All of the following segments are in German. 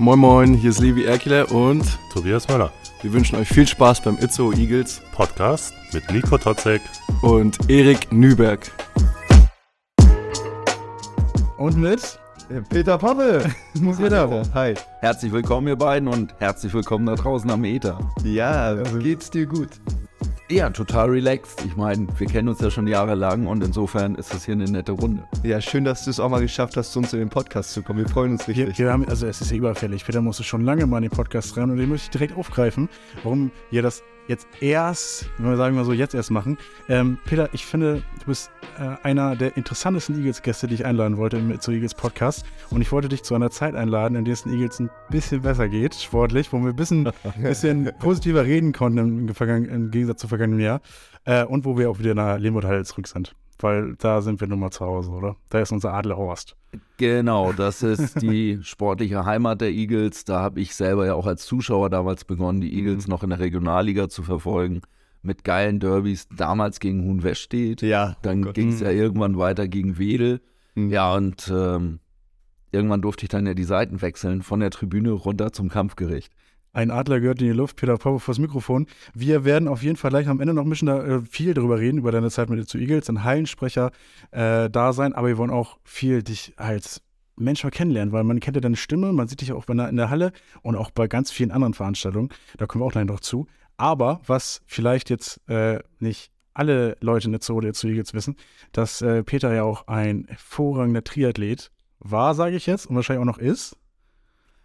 Moin Moin, hier ist Levi Erkele und Tobias Möller. wir wünschen euch viel Spaß beim Itzo Eagles Podcast mit Nico Totzek. und Erik Nüberg. Und mit Peter Pappe. muss jeder. Hi. Herzlich willkommen, ihr beiden, und herzlich willkommen da draußen am Ether. Ja, geht's dir gut? Ja, total relaxed. Ich meine, wir kennen uns ja schon jahrelang und insofern ist das hier eine nette Runde. Ja, schön, dass du es auch mal geschafft hast, zu uns in den Podcast zu kommen. Wir freuen uns Wir, richtig. wir haben, also es ist ja überfällig. Peter musste schon lange mal in den Podcast rein und den möchte ich direkt aufgreifen, warum wir das jetzt erst, wenn wir sagen mal so, jetzt erst machen. Ähm, Peter, ich finde, du bist äh, einer der interessantesten Eagles-Gäste, die ich einladen wollte im, zu Eagles Podcast. Und ich wollte dich zu einer Zeit einladen, in der es den Eagles ein bisschen besser geht, sportlich, wo wir ein bisschen, bisschen positiver reden konnten im, Vergangen- im Gegensatz zum vergangenen Jahr. Äh, und wo wir auch wieder nach Limburg zurück sind. Weil da sind wir nun mal zu Hause, oder? Da ist unser Adlerhorst. Genau, das ist die sportliche Heimat der Eagles. Da habe ich selber ja auch als Zuschauer damals begonnen, die Eagles noch in der Regionalliga zu verfolgen. Mit geilen Derbys, damals gegen Hohenwestedt. Ja, Dann oh ging es ja irgendwann weiter gegen Wedel. Mhm. Ja, und ähm, irgendwann durfte ich dann ja die Seiten wechseln, von der Tribüne runter zum Kampfgericht. Ein Adler gehört in die Luft, Peter Power vors Mikrofon. Wir werden auf jeden Fall gleich am Ende noch ein bisschen da, äh, viel darüber reden, über deine Zeit mit den zu Eagles, ein Hallensprecher äh, da sein, aber wir wollen auch viel dich als Mensch mal kennenlernen, weil man kennt ja deine Stimme, man sieht dich auch bei einer- in der Halle und auch bei ganz vielen anderen Veranstaltungen. Da kommen wir auch gleich noch zu. Aber was vielleicht jetzt äh, nicht alle Leute in der Zoo der zu Eagles wissen, dass äh, Peter ja auch ein hervorragender Triathlet war, sage ich jetzt, und wahrscheinlich auch noch ist.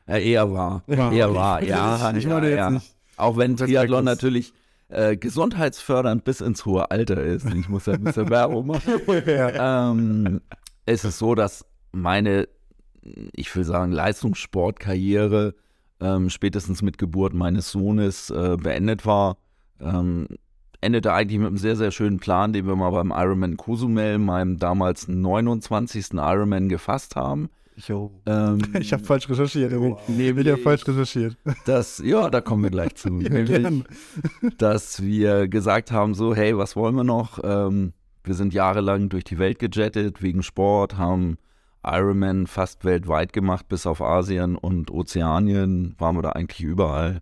Ja, eher war. War, eher okay. war, ja. Ich ja, jetzt ja. nicht- Auch wenn. Triathlon natürlich äh, gesundheitsfördernd bis ins hohe Alter ist. Ich muss ja ein bisschen Werbung machen. ähm, es ist so, dass meine, ich will sagen, Leistungssportkarriere ähm, spätestens mit Geburt meines Sohnes äh, beendet war. Ähm, endete eigentlich mit einem sehr, sehr schönen Plan, den wir mal beim Ironman Cozumel, meinem damals 29. Ironman gefasst haben. Ähm, Ich habe falsch recherchiert. Erik. nämlich, Ich habe falsch recherchiert. dass, ja, da kommen wir gleich zu. nämlich, gern. dass wir gesagt haben, so, hey, was wollen wir noch? Ähm, wir sind jahrelang durch die Welt gejettet wegen Sport, haben Ironman fast weltweit gemacht, bis auf Asien und Ozeanien waren wir da eigentlich überall.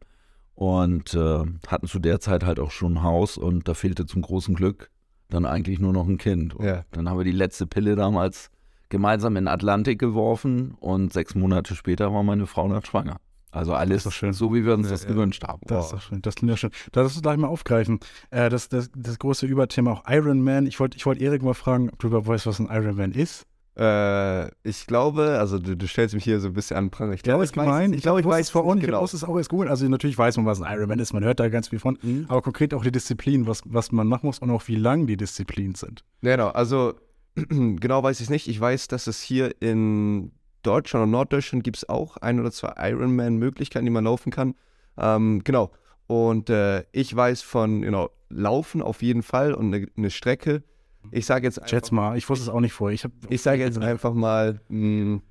Und äh, hatten zu der Zeit halt auch schon ein Haus und da fehlte zum großen Glück dann eigentlich nur noch ein Kind. Ja. Dann haben wir die letzte Pille damals gemeinsam in den Atlantik geworfen und sechs Monate später war meine Frau dann schwanger. Also alles doch schön. so, wie wir uns Ja, das ja. gewünscht haben. Das ist doch schön. Das klingt ja schön. Da lass uns gleich mal aufgreifen. Äh, das, das, das große Überthema auch Iron Man. Ich wollte ich wollt Erik mal fragen, ob du überhaupt weißt, was ein Iron Man ist. Äh, ich glaube, also du, du stellst mich hier so ein bisschen an. Ich glaube, ich weiß, ich glaube, ich wusste weiß es vor Ort genau. Ich muss es auch erst googeln. Also natürlich weiß man, was ein Iron Man ist. Man hört da ganz viel von. Mhm. Aber konkret auch die Disziplin, was, was man machen muss und auch wie lang die Disziplinen sind. Genau, also genau weiß ich es nicht. Ich weiß, dass es hier in Deutschland und Norddeutschland gibt es auch ein oder zwei Ironman-Möglichkeiten, die man laufen kann. Ähm, genau. Und äh, ich weiß von genau, Laufen auf jeden Fall und eine, eine Strecke. Ich sage jetzt Schätz mal, ich wusste es auch nicht vorher. Ich, Ich sage jetzt einfach mal, mh,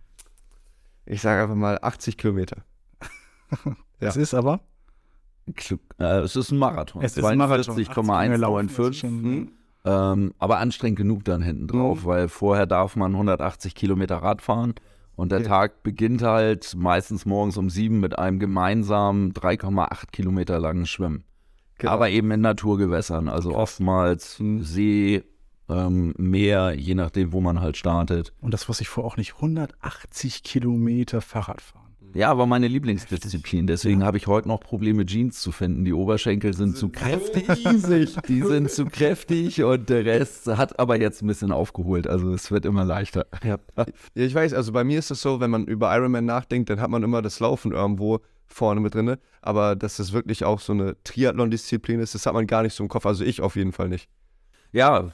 ich sage einfach mal 80 Kilometer. Es ist aber. Äh, es ist ein Marathon. Es ist ein Marathon. 42,195. Mhm. Ähm, aber anstrengend genug dann hinten drauf, weil vorher darf man 180 Kilometer Rad fahren und der Okay. Tag beginnt halt meistens morgens um sieben mit einem gemeinsamen 3,8 Kilometer langen Schwimmen. Genau. Aber eben in Naturgewässern, also oftmals Mhm. See, ähm, Meer, je nachdem, wo man halt startet. Und das wusste ich vorher auch nicht. 180 Kilometer Fahrrad fahren. Ja, war meine Lieblingsdisziplin. Deswegen habe ich heute noch Probleme, Jeans zu finden. Die Oberschenkel sind zu kräftig. Die sind zu kräftig und der Rest hat aber jetzt ein bisschen aufgeholt. Also es wird immer leichter. Ja, ich weiß, also bei mir ist es so, wenn man über Ironman nachdenkt, dann hat man immer das Laufen irgendwo vorne mit drin. Aber dass das wirklich auch so eine Triathlon-Disziplin ist, das hat man gar nicht so im Kopf. Also ich auf jeden Fall nicht. Ja,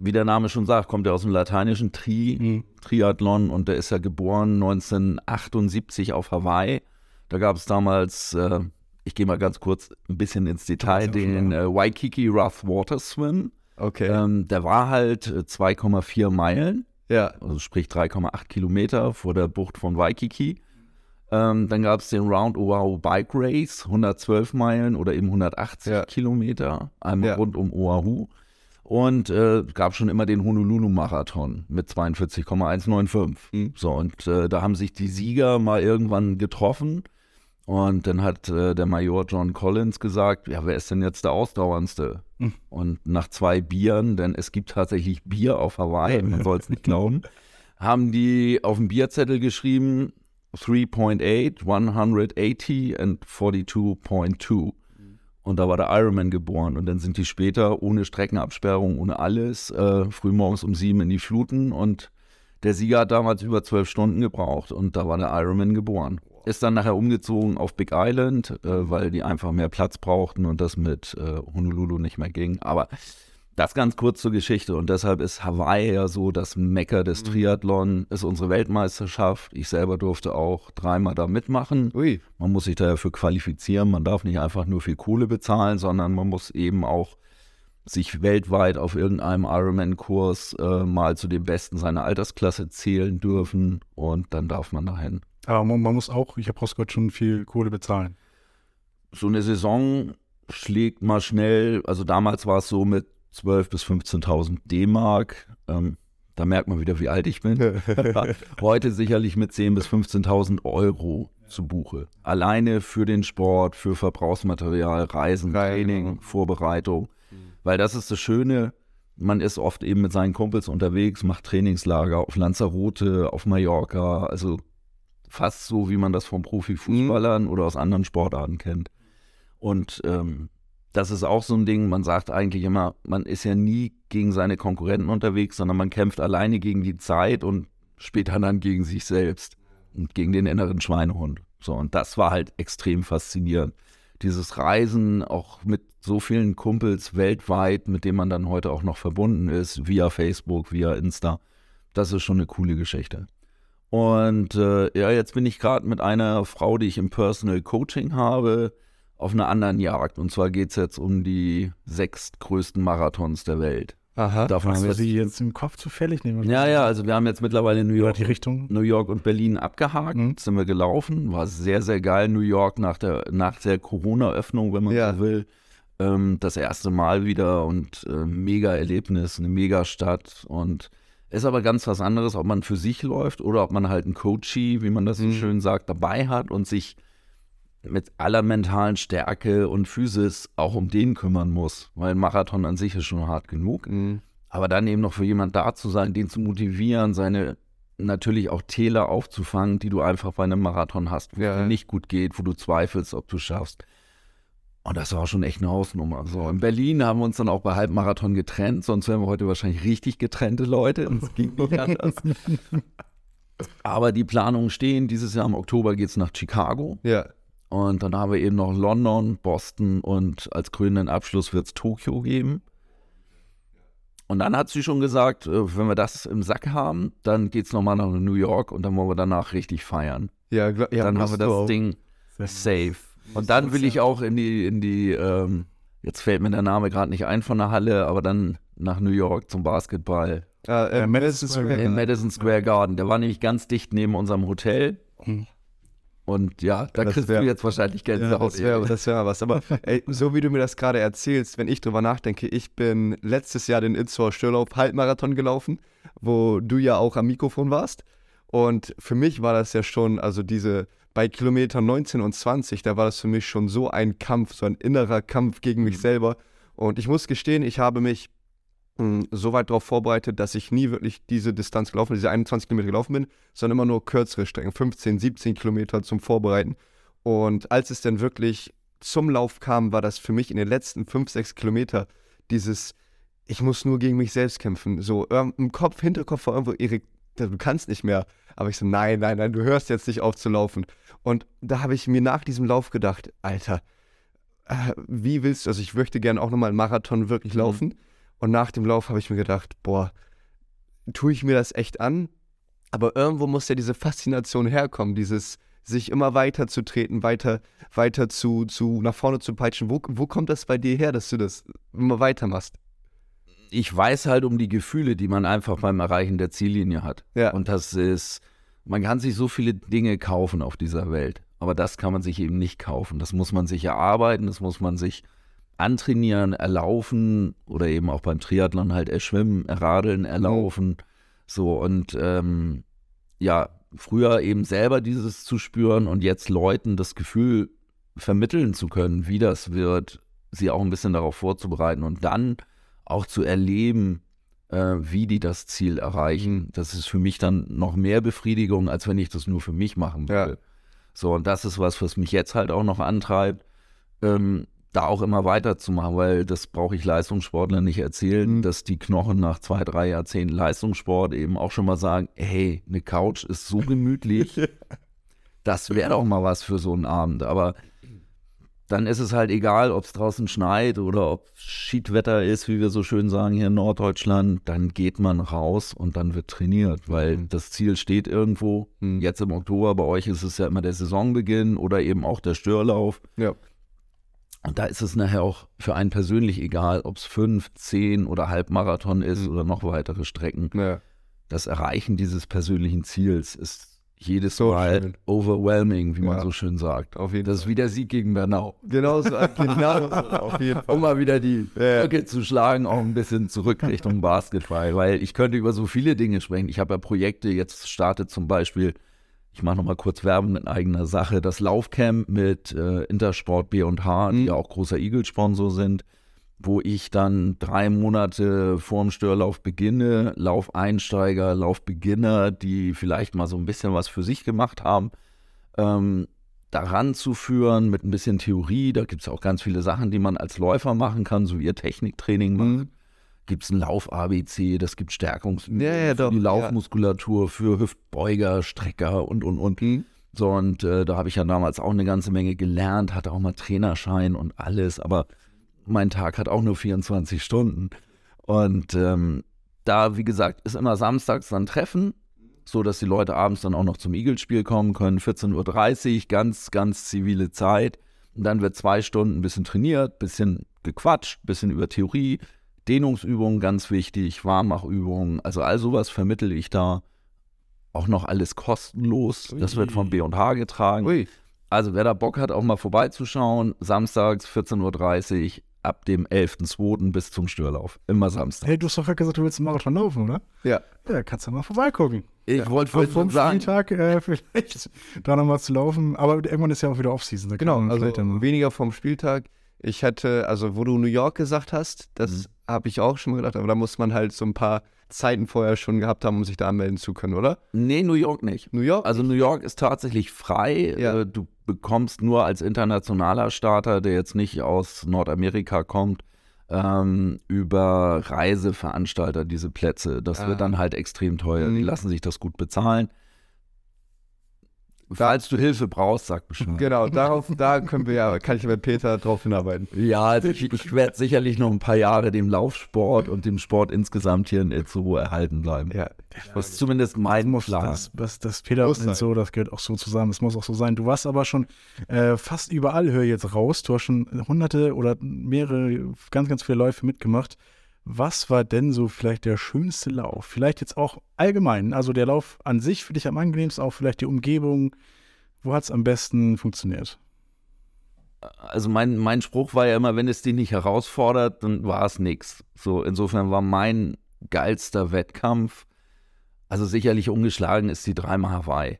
wie der Name schon sagt, kommt er aus dem lateinischen Tri, Triathlon und der ist ja geboren 1978 auf Hawaii. Da gab es damals, äh, ich gehe mal ganz kurz ein bisschen ins Detail, den äh, Waikiki Rough Water Swim. Okay. Ähm, der war halt äh, 2,4 Meilen, ja. also sprich 3,8 Kilometer vor der Bucht von Waikiki. Ähm, dann gab es den Round Oahu Bike Race, 112 Meilen oder eben 180 Ja. Kilometer, einmal Ja. rund um Oahu. Und äh, gab schon immer den Honolulu-Marathon mit 42,195. Mhm. So, und äh, da haben sich die Sieger mal irgendwann getroffen. Und dann hat äh, der Major John Collins gesagt, ja, wer ist denn jetzt der Ausdauerndste? Mhm. Und nach zwei Bieren, denn es gibt tatsächlich Bier auf Hawaii, man soll es nicht glauben, haben die auf dem Bierzettel geschrieben 3.8, 180 and 42.2. Und da war der Ironman geboren. Und dann sind die später ohne Streckenabsperrung, ohne alles, äh, frühmorgens um sieben in die Fluten. Und der Sieger hat damals über zwölf Stunden gebraucht. Und da war der Ironman geboren. Ist dann nachher umgezogen auf Big Island, äh, weil die einfach mehr Platz brauchten und das mit äh, Honolulu nicht mehr ging. Aber das ganz kurz zur Geschichte. Und deshalb ist Hawaii ja so das Mecker des Triathlon, ist unsere Weltmeisterschaft. Ich selber durfte auch dreimal da mitmachen. Ui. Man muss sich dafür qualifizieren. Man darf nicht einfach nur viel Kohle bezahlen, sondern man muss eben auch sich weltweit auf irgendeinem Ironman-Kurs äh, mal zu den Besten seiner Altersklasse zählen dürfen und dann darf man dahin. Aber man, man muss auch, ich habe rausgehört, schon viel Kohle bezahlen. So eine Saison schlägt mal schnell, also damals war es so mit 12.000 bis 15.000 D-Mark. Ähm, da merkt man wieder, wie alt ich bin. Heute sicherlich mit 10.000 bis 15.000 Euro zu Buche. Alleine für den Sport, für Verbrauchsmaterial, Reisen, Training, ja. Vorbereitung. Weil das ist das Schöne, man ist oft eben mit seinen Kumpels unterwegs, macht Trainingslager auf Lanzarote, auf Mallorca, also fast so, wie man das von Profifußballern oder aus anderen Sportarten kennt. Und ähm, das ist auch so ein Ding, man sagt eigentlich immer, man ist ja nie gegen seine Konkurrenten unterwegs, sondern man kämpft alleine gegen die Zeit und später dann gegen sich selbst und gegen den inneren Schweinehund. So, und das war halt extrem faszinierend. Dieses Reisen auch mit so vielen Kumpels weltweit, mit denen man dann heute auch noch verbunden ist, via Facebook, via Insta, das ist schon eine coole Geschichte. Und äh, ja, jetzt bin ich gerade mit einer Frau, die ich im Personal Coaching habe, auf einer anderen Jagd. Und zwar geht es jetzt um die sechs größten Marathons der Welt. Aha. Davon Hast haben du wir die jetzt, jetzt im Kopf zufällig nehmen? ja, ja, also wir haben jetzt mittlerweile New York, die Richtung? New York und Berlin abgehakt. Mhm. Sind wir gelaufen. War sehr, sehr geil. New York nach der, nach der Corona-Öffnung, wenn man Ja. so will. Ähm, das erste Mal wieder und äh, mega Erlebnis, eine mega Stadt. Und ist aber ganz was anderes, ob man für sich läuft oder ob man halt einen Coachie, wie man das so Mhm. schön sagt, dabei hat und sich mit aller mentalen Stärke und Physis auch um den kümmern muss. Weil ein Marathon an sich ist schon hart genug. Mhm. Aber dann eben noch für jemand da zu sein, den zu motivieren, seine natürlich auch Täler aufzufangen, die du einfach bei einem Marathon hast, wo es Ja. dir nicht gut geht, wo du zweifelst, ob du schaffst. Und das war schon echt eine Hausnummer. So, in Berlin haben wir uns dann auch bei Halbmarathon getrennt, sonst wären wir heute wahrscheinlich richtig getrennte Leute. Und es ging nicht anders. Aber die Planungen stehen. Dieses Jahr im Oktober geht es nach Chicago. Ja. Und dann haben wir eben noch London, Boston und als krönenden Abschluss wird es Tokio geben. Und dann hat sie schon gesagt, äh, wenn wir das im Sack haben, dann geht es nochmal nach New York und dann wollen wir danach richtig feiern. Ja, ja dann haben wir das auch. Ding safe. Und dann will ich auch in die, in die, ähm, jetzt fällt mir der Name gerade nicht ein von der Halle, aber dann nach New York zum Basketball. Ah, äh, Madison Square Garden. Madison Square Garden. Der war nämlich ganz dicht neben unserem Hotel. Hm. Und ja, da Das kriegst wär- du jetzt wahrscheinlich Gänsehaut. Das wäre das wär was. Aber ey, so wie du mir das gerade erzählst, wenn ich drüber nachdenke, ich bin letztes Jahr den Itzor Störlauf Halbmarathon gelaufen, wo du ja auch am Mikrofon warst. Und für mich war das ja schon, also diese bei Kilometer 19 und 20, da war das für mich schon so ein Kampf, so ein innerer Kampf gegen mich selber. Und ich muss gestehen, ich habe mich mh, so weit darauf vorbereitet, dass ich nie wirklich diese Distanz gelaufen bin, diese 21 Kilometer gelaufen bin, sondern immer nur kürzere Strecken, 15, 17 Kilometer zum Vorbereiten. Und als es dann wirklich zum Lauf kam, war das für mich in den letzten 5, 6 Kilometer dieses, ich muss nur gegen mich selbst kämpfen. So ähm, im Kopf, Hinterkopf war irgendwo, Erik, du kannst nicht mehr. Aber ich so, nein, nein, nein, du hörst jetzt nicht auf zu laufen. Und da habe ich mir nach diesem Lauf gedacht, Alter, äh, wie willst du, also ich möchte gerne auch nochmal einen Marathon wirklich Mhm. Und nach dem Lauf habe ich mir gedacht, boah, tue ich mir das echt an? Aber irgendwo muss ja diese Faszination herkommen, dieses sich immer weiter zu treten, weiter, weiter zu, zu nach vorne zu peitschen. Wo, wo kommt das bei dir her, dass du das immer weitermachst? ich weiß halt um die Gefühle, die man einfach beim Erreichen der Ziellinie hat. Ja. Und das ist, man kann sich so viele Dinge kaufen auf dieser Welt, aber das kann man sich eben nicht kaufen. Das muss man sich erarbeiten, das muss man sich antrainieren, erlaufen oder eben auch beim Triathlon halt erschwimmen, erradeln, erlaufen. So und ähm, ja, früher eben selber dieses zu spüren und jetzt Leuten das Gefühl vermitteln zu können, wie das wird, sie auch ein bisschen darauf vorzubereiten und dann auch zu erleben, äh, wie die das Ziel erreichen. Das ist für mich dann noch mehr Befriedigung, als wenn ich das nur für mich machen würde. Ja. So, und das ist was, was mich jetzt halt auch noch antreibt, ähm, da auch immer weiterzumachen, weil das brauche ich Leistungssportlern nicht erzählen, Mhm. dass die Knochen nach zwei, drei Jahrzehnten Leistungssport eben auch schon mal sagen, hey, eine Couch ist so gemütlich, das wäre doch mal was für so einen Abend. Aber dann ist es halt egal, ob es draußen schneit oder ob Schiedwetter ist, wie wir so schön sagen hier in Norddeutschland, dann geht man raus und dann wird trainiert, weil Mhm. das Ziel steht irgendwo. Mhm. Jetzt im Oktober, bei euch ist es ja immer der Saisonbeginn oder eben auch der Störlauf. Ja. Und da ist es nachher auch für einen persönlich egal, ob es fünf, zehn oder Halbmarathon ist Mhm. oder noch weitere Strecken. Ja. Das Erreichen dieses persönlichen Ziels ist jedes So Mal schön. overwhelming, wie man Ja. so schön sagt. Auf jeden Das ist wie der Sieg gegen Bernau. Genau so, genau so, auf jeden Fall. Um mal wieder die Ja. Brücke zu schlagen, auch ein bisschen zurück Richtung Basketball, weil ich könnte über so viele Dinge sprechen. Ich habe ja Projekte, jetzt startet zum Beispiel, ich mache nochmal kurz Werbung in eigener Sache, das Laufcamp mit äh, Intersport B&H, die Mhm. ja auch großer Eagle-Sponsor sind, wo ich dann drei Monate vorm Störlauf beginne, Laufeinsteiger, Laufbeginner, die vielleicht mal so ein bisschen was für sich gemacht haben, ähm, daran zu führen mit ein bisschen Theorie. Da gibt es auch ganz viele Sachen, die man als Läufer machen kann, so wie ihr Techniktraining macht. Mhm. Gibt es ein Lauf-ABC, das gibt Stärkungsübungen Ja, ja, für die ja. Laufmuskulatur, für Hüftbeuger, Strecker und, und, und. Mhm. So, und äh, da habe ich ja damals auch eine ganze Menge gelernt, hatte auch mal Trainerschein und alles, aber mein Tag hat auch nur 24 Stunden. Und ähm, da, wie gesagt, ist immer samstags dann Treffen, so dass die Leute abends dann auch noch zum Eagles-Spiel kommen können. 14.30 Uhr, ganz, ganz zivile Zeit. Und dann wird zwei Stunden ein bisschen trainiert, bisschen gequatscht, bisschen über Theorie, Dehnungsübungen ganz wichtig, Warmachübungen, also all sowas vermittel ich da. Auch noch alles kostenlos. Das wird vom B&H getragen. Ui. Also wer da Bock hat, auch mal vorbeizuschauen, samstags 14.30 Uhr ab dem 11.02. bis zum Störlauf. Immer Samstag. Hey, du hast doch gerade gesagt, du willst einen Marathon laufen, oder? Ja. Ja, kannst du mal vorbeigucken. Ich wollte Vor vorhin vom sagen, Spieltag äh, vielleicht da nochmal zu laufen. Aber irgendwann ist ja auch wieder Offseason. Genau, also weniger vom Spieltag. Ich hätte, also wo du New York gesagt hast, das Mhm. habe ich auch schon mal gedacht, aber da muss man halt so ein paar Zeiten vorher schon gehabt haben, um sich da anmelden zu können, oder? nee, New York nicht. New York? Also New York ist tatsächlich frei. Ja. Äh, Du bekommst nur als internationaler Starter, der jetzt nicht aus Nordamerika kommt, ähm, über Reiseveranstalter diese Plätze. Das Ah. wird dann halt extrem teuer. Die Mhm. lassen sich das gut bezahlen. Falls du Hilfe brauchst, sag Bescheid. genau, darauf, da können wir ja, kann ich mit Peter drauf hinarbeiten. Ja, also ich, ich werde sicherlich noch ein paar Jahre dem Laufsport und dem Sport insgesamt hier in Itzehoe erhalten bleiben. Ja. Ist zumindest mein muss Plan. das, das, das Peter Muss und sein. so, das gehört auch so zusammen. Das muss auch so sein. Du warst aber schon äh, fast überall, höre ich jetzt raus. Du hast schon hunderte oder mehrere, ganz, ganz viele Läufe mitgemacht. Was war denn so vielleicht der schönste Lauf? Vielleicht jetzt auch allgemein, also der Lauf an sich für dich am angenehmsten, auch vielleicht die Umgebung. Wo hat es am besten funktioniert? also mein, mein Spruch war ja immer, wenn es dich nicht herausfordert, dann war es nix. So, insofern war mein geilster Wettkampf, also sicherlich ungeschlagen ist die dreimal Hawaii.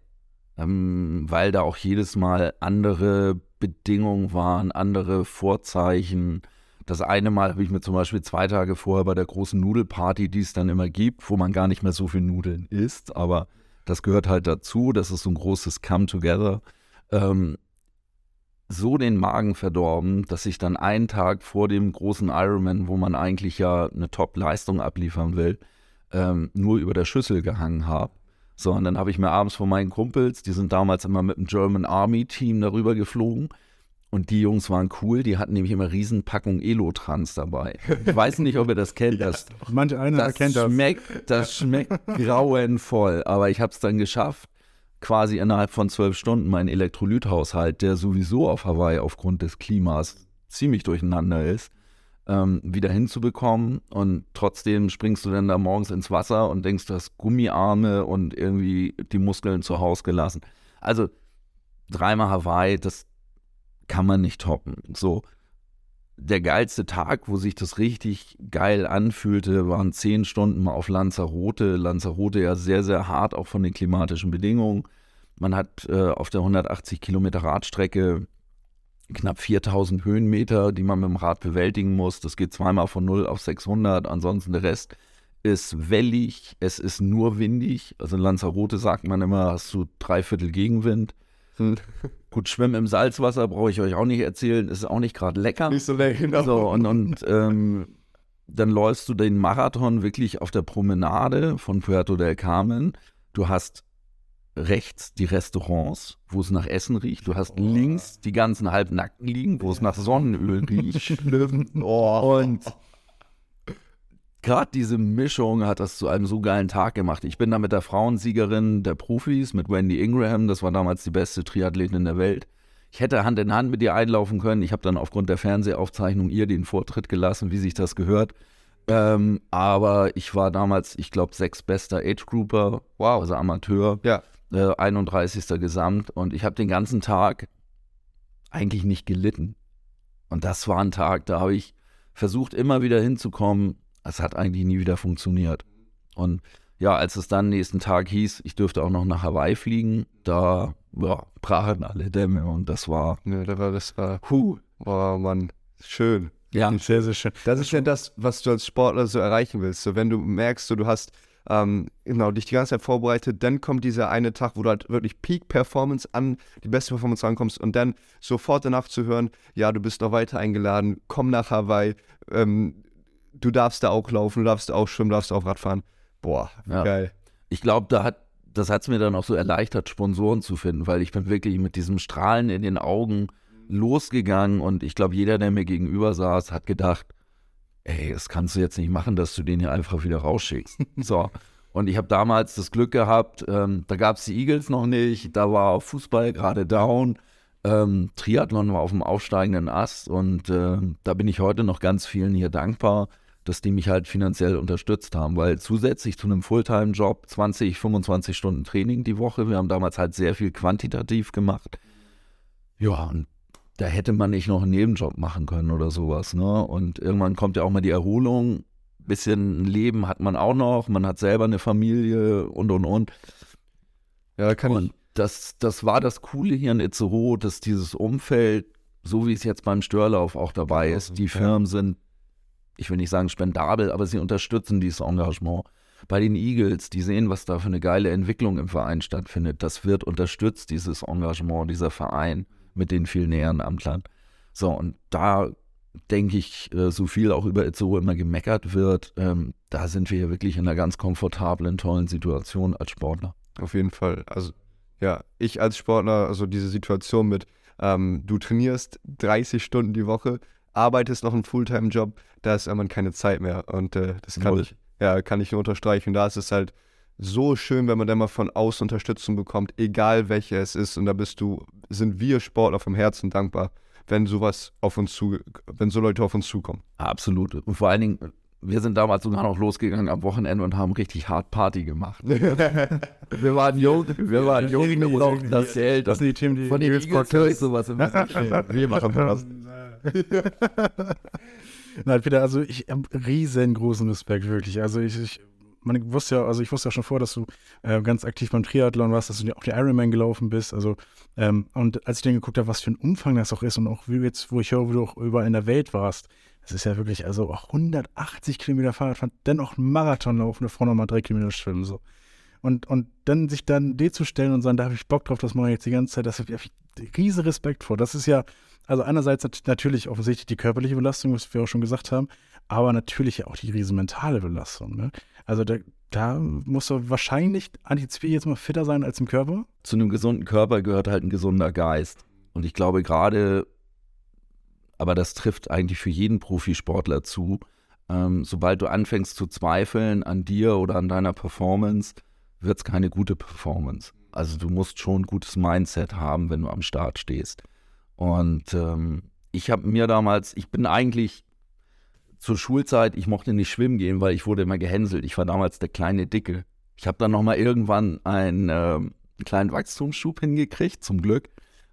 Ähm, weil da auch jedes Mal andere Bedingungen waren, andere Vorzeichen. Das eine Mal habe ich mir zum Beispiel zwei Tage vorher bei der großen Nudelparty, die es dann immer gibt, wo man gar nicht mehr so viel Nudeln isst, aber das gehört halt dazu, das ist so ein großes Come-Together. Ähm, so den Magen verdorben, dass ich dann einen Tag vor dem großen Ironman, wo man eigentlich ja eine Top-Leistung abliefern will, ähm, nur über der Schüssel gehangen habe. So, und dann habe ich mir abends von meinen Kumpels, die sind damals immer mit dem German Army Team darüber geflogen. Und die Jungs waren cool, die hatten nämlich immer Riesenpackung Elotrans dabei. Ich weiß nicht, ob ihr das kennt. Das, Manch einer das erkennt das. schmeckt, das schmeckt grauenvoll. Aber ich habe es dann geschafft, quasi innerhalb von zwölf Stunden meinen Elektrolythaushalt, der sowieso auf Hawaii aufgrund des Klimas ziemlich durcheinander ist, ähm, wieder hinzubekommen. Und trotzdem springst du dann da morgens ins Wasser und denkst, du hast Gummiarme und irgendwie die Muskeln zu Hause gelassen. Also dreimal Hawaii, das kann man nicht toppen. So. der geilste Tag, wo sich das richtig geil anfühlte, waren zehn Stunden mal auf Lanzarote. Lanzarote ja sehr, sehr hart, auch von den klimatischen Bedingungen. Man hat äh, auf der 180 Kilometer Radstrecke knapp 4000 Höhenmeter, die man mit dem Rad bewältigen muss. Das geht zweimal von 0 auf 600. Ansonsten der Rest ist wellig, es ist nur windig. Also in Lanzarote sagt man immer, hast du dreiviertel Gegenwind. Gut, Schwimmen im Salzwasser brauche ich euch auch nicht erzählen, ist auch nicht gerade lecker. Nicht so lecker, genau. So, und, und ähm, dann läufst du den Marathon wirklich auf der Promenade von Puerto del Carmen. Du hast rechts die Restaurants, wo es nach Essen riecht. Du hast oh. links die ganzen Halbnackten liegen, wo es nach Sonnenöl riecht. oh. Und gerade diese Mischung hat das zu einem so geilen Tag gemacht. Ich bin da mit der Frauensiegerin der Profis, mit Wendy Ingraham, das war damals die beste Triathletin in der Welt. Ich hätte Hand in Hand mit ihr einlaufen können. Ich habe dann aufgrund der Fernsehaufzeichnung ihr den Vortritt gelassen, wie sich das gehört. Ähm, aber ich war damals, ich glaube, sechs bester Age Grouper, wow. also Amateur, ja. äh, 31. Gesamt. Und ich habe den ganzen Tag eigentlich nicht gelitten. Und das war ein Tag, da habe ich versucht, immer wieder hinzukommen, es hat eigentlich nie wieder funktioniert. Und ja, als es dann nächsten Tag hieß, ich dürfte auch noch nach Hawaii fliegen, da ja, brachen alle Dämme und das war. Ja, das war, das war, huh, war man, schön. Ja, sehr, sehr schön. Das ist ja das, was du als Sportler so erreichen willst. So, wenn du merkst, so, du hast ähm, genau, dich die ganze Zeit vorbereitet, dann kommt dieser eine Tag, wo du halt wirklich Peak-Performance an, die beste Performance rankommst und dann sofort danach zu hören, ja, du bist noch weiter eingeladen, komm nach Hawaii, ähm, du darfst da auch laufen, du darfst auch schwimmen, du darfst auch Radfahren. Boah, ja. geil. Ich glaube, da hat, das hat es mir dann auch so erleichtert, Sponsoren zu finden, weil ich bin wirklich mit diesem Strahlen in den Augen losgegangen und ich glaube, jeder, der mir gegenüber saß, hat gedacht, ey, das kannst du jetzt nicht machen, dass du den hier einfach wieder rausschickst. so. Und ich habe damals das Glück gehabt, ähm, da gab es die Eagles noch nicht, da war Fußball gerade down. Ähm, Triathlon war auf dem aufsteigenden Ast und äh, da bin ich heute noch ganz vielen hier dankbar, dass die mich halt finanziell unterstützt haben, weil zusätzlich zu einem Fulltime-Job 20, 25 Stunden Training die Woche, wir haben damals halt sehr viel quantitativ gemacht. Ja, und da hätte man nicht noch einen Nebenjob machen können oder sowas. Ne? Und irgendwann kommt ja auch mal die Erholung. Bisschen Leben hat man auch noch, man hat selber eine Familie und und und. Ja, kann und das, das war das Coole hier in Itzehoe, dass dieses Umfeld, so wie es jetzt beim Störlauf auch dabei ist, die Firmen sind ich will nicht sagen spendabel, aber sie unterstützen dieses Engagement. Bei den Eagles, die sehen, was da für eine geile Entwicklung im Verein stattfindet. Das wird unterstützt, dieses Engagement, dieser Verein mit den vielen Ehrenamtlern. So, und da denke ich, äh, so viel auch über Itzehoe immer gemeckert wird, ähm, da sind wir hier wirklich in einer ganz komfortablen, tollen Situation als Sportler. Auf jeden Fall. Also, ja, ich als Sportler, also diese Situation mit, ähm, du trainierst 30 Stunden die Woche, arbeitest noch einen Fulltime-Job, da ist irgendwann keine Zeit mehr. Und äh, das kann ich, ja, kann ich nur unterstreichen. Da ist es halt so schön, wenn man dann mal von außen Unterstützung bekommt, egal welche es ist. Und da bist du, sind wir Sportler vom Herzen dankbar, wenn sowas auf uns zu, wenn so Leute auf uns zukommen. Absolut. Und vor allen Dingen, wir sind damals sogar noch losgegangen am Wochenende und haben richtig hart Party gemacht. wir waren jung, wir waren jung, wir brauchten das Geld. Das sind die Themen, die von den Eagles sowas im Wir machen das. Nein, Peter, also ich habe riesengroßen Respekt, wirklich. Also ich, ich man wusste ja, also ich wusste ja schon vor, dass du äh, ganz aktiv beim Triathlon warst, dass du auf die Ironman gelaufen bist. Also, ähm, und als ich dann geguckt habe, was für ein Umfang das auch ist und auch wie jetzt, wo ich höre, wo du auch überall in der Welt warst, das ist ja wirklich, also auch 180 Kilometer Fahrradfahren, dennoch einen Marathon laufen, davor nochmal drei Kilometer schwimmen, so. Und, und dann sich dann D zu stellen und sagen, da habe ich Bock drauf, das mache ich jetzt die ganze Zeit, das habe ich riesen Respekt vor. Das ist ja, also einerseits natürlich offensichtlich die körperliche Belastung, was wir auch schon gesagt haben, aber natürlich auch die riesen mentale Belastung. Ne? Also da, da musst du wahrscheinlich antizipierend jetzt mal fitter sein als im Körper. Zu einem gesunden Körper gehört halt ein gesunder Geist. Und ich glaube gerade, aber das trifft eigentlich für jeden Profisportler zu, ähm, sobald du anfängst zu zweifeln an dir oder an deiner Performance, wird es keine gute Performance. Also du musst schon ein gutes Mindset haben, wenn du am Start stehst. Und ähm, ich habe mir damals, ich bin eigentlich zur Schulzeit, ich mochte nicht schwimmen gehen, weil ich wurde immer gehänselt. Ich war damals der kleine Dicke. Ich habe dann nochmal irgendwann einen, äh, kleinen Wachstumsschub hingekriegt, zum Glück.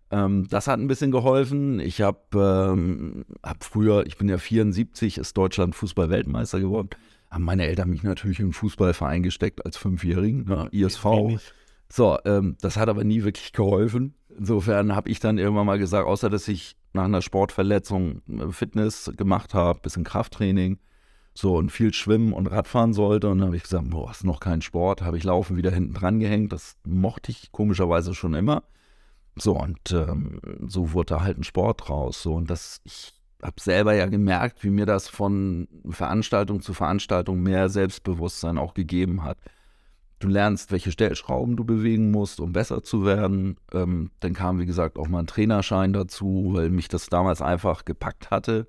Ähm, das hat ein bisschen geholfen. Ich habe ähm, hab früher, ich bin ja 74, ist Deutschland Fußball-Weltmeister geworden. Haben meine Eltern mich natürlich in einen Fußballverein gesteckt als Fünfjährigen, ne, ISV. So, ähm, das hat aber nie wirklich geholfen. Insofern habe ich dann irgendwann mal gesagt, außer dass ich nach einer Sportverletzung äh, Fitness gemacht habe, bisschen Krafttraining, so und viel schwimmen und Radfahren sollte. Und dann habe ich gesagt, boah, ist noch kein Sport, habe ich Laufen wieder hinten dran gehängt. Das mochte ich komischerweise schon immer. So, und ähm, so wurde halt ein Sport draus. So, und das, ich habe selber ja gemerkt, wie mir das von Veranstaltung zu Veranstaltung mehr Selbstbewusstsein auch gegeben hat. Du lernst, welche Stellschrauben du bewegen musst, um besser zu werden. Ähm, dann kam, wie gesagt, auch mal ein Trainerschein dazu, weil mich das damals einfach gepackt hatte,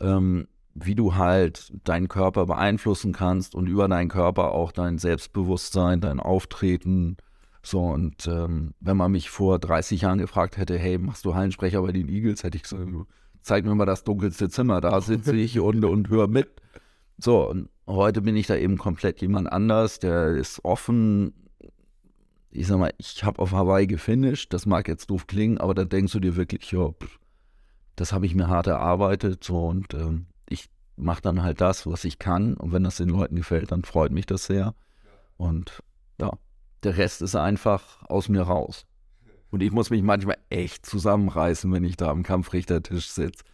ähm, wie du halt deinen Körper beeinflussen kannst und über deinen Körper auch dein Selbstbewusstsein, dein Auftreten. So, und ähm, wenn man mich vor 30 Jahren gefragt hätte, hey, machst du Hallensprecher bei den Eagles, hätte ich gesagt, zeig mir mal das dunkelste Zimmer, da sitze ich und, und höre mit. So, und heute bin ich da eben komplett jemand anders, der ist offen. Ich sag mal, ich habe auf Hawaii gefinisht, das mag jetzt doof klingen, aber da denkst du dir wirklich, ja, das habe ich mir hart erarbeitet so und ähm, ich mache dann halt das, was ich kann und wenn das den Leuten gefällt, dann freut mich das sehr. Und ja, der Rest ist einfach aus mir raus. Und ich muss mich manchmal echt zusammenreißen, wenn ich da am Kampfrichtertisch sitze.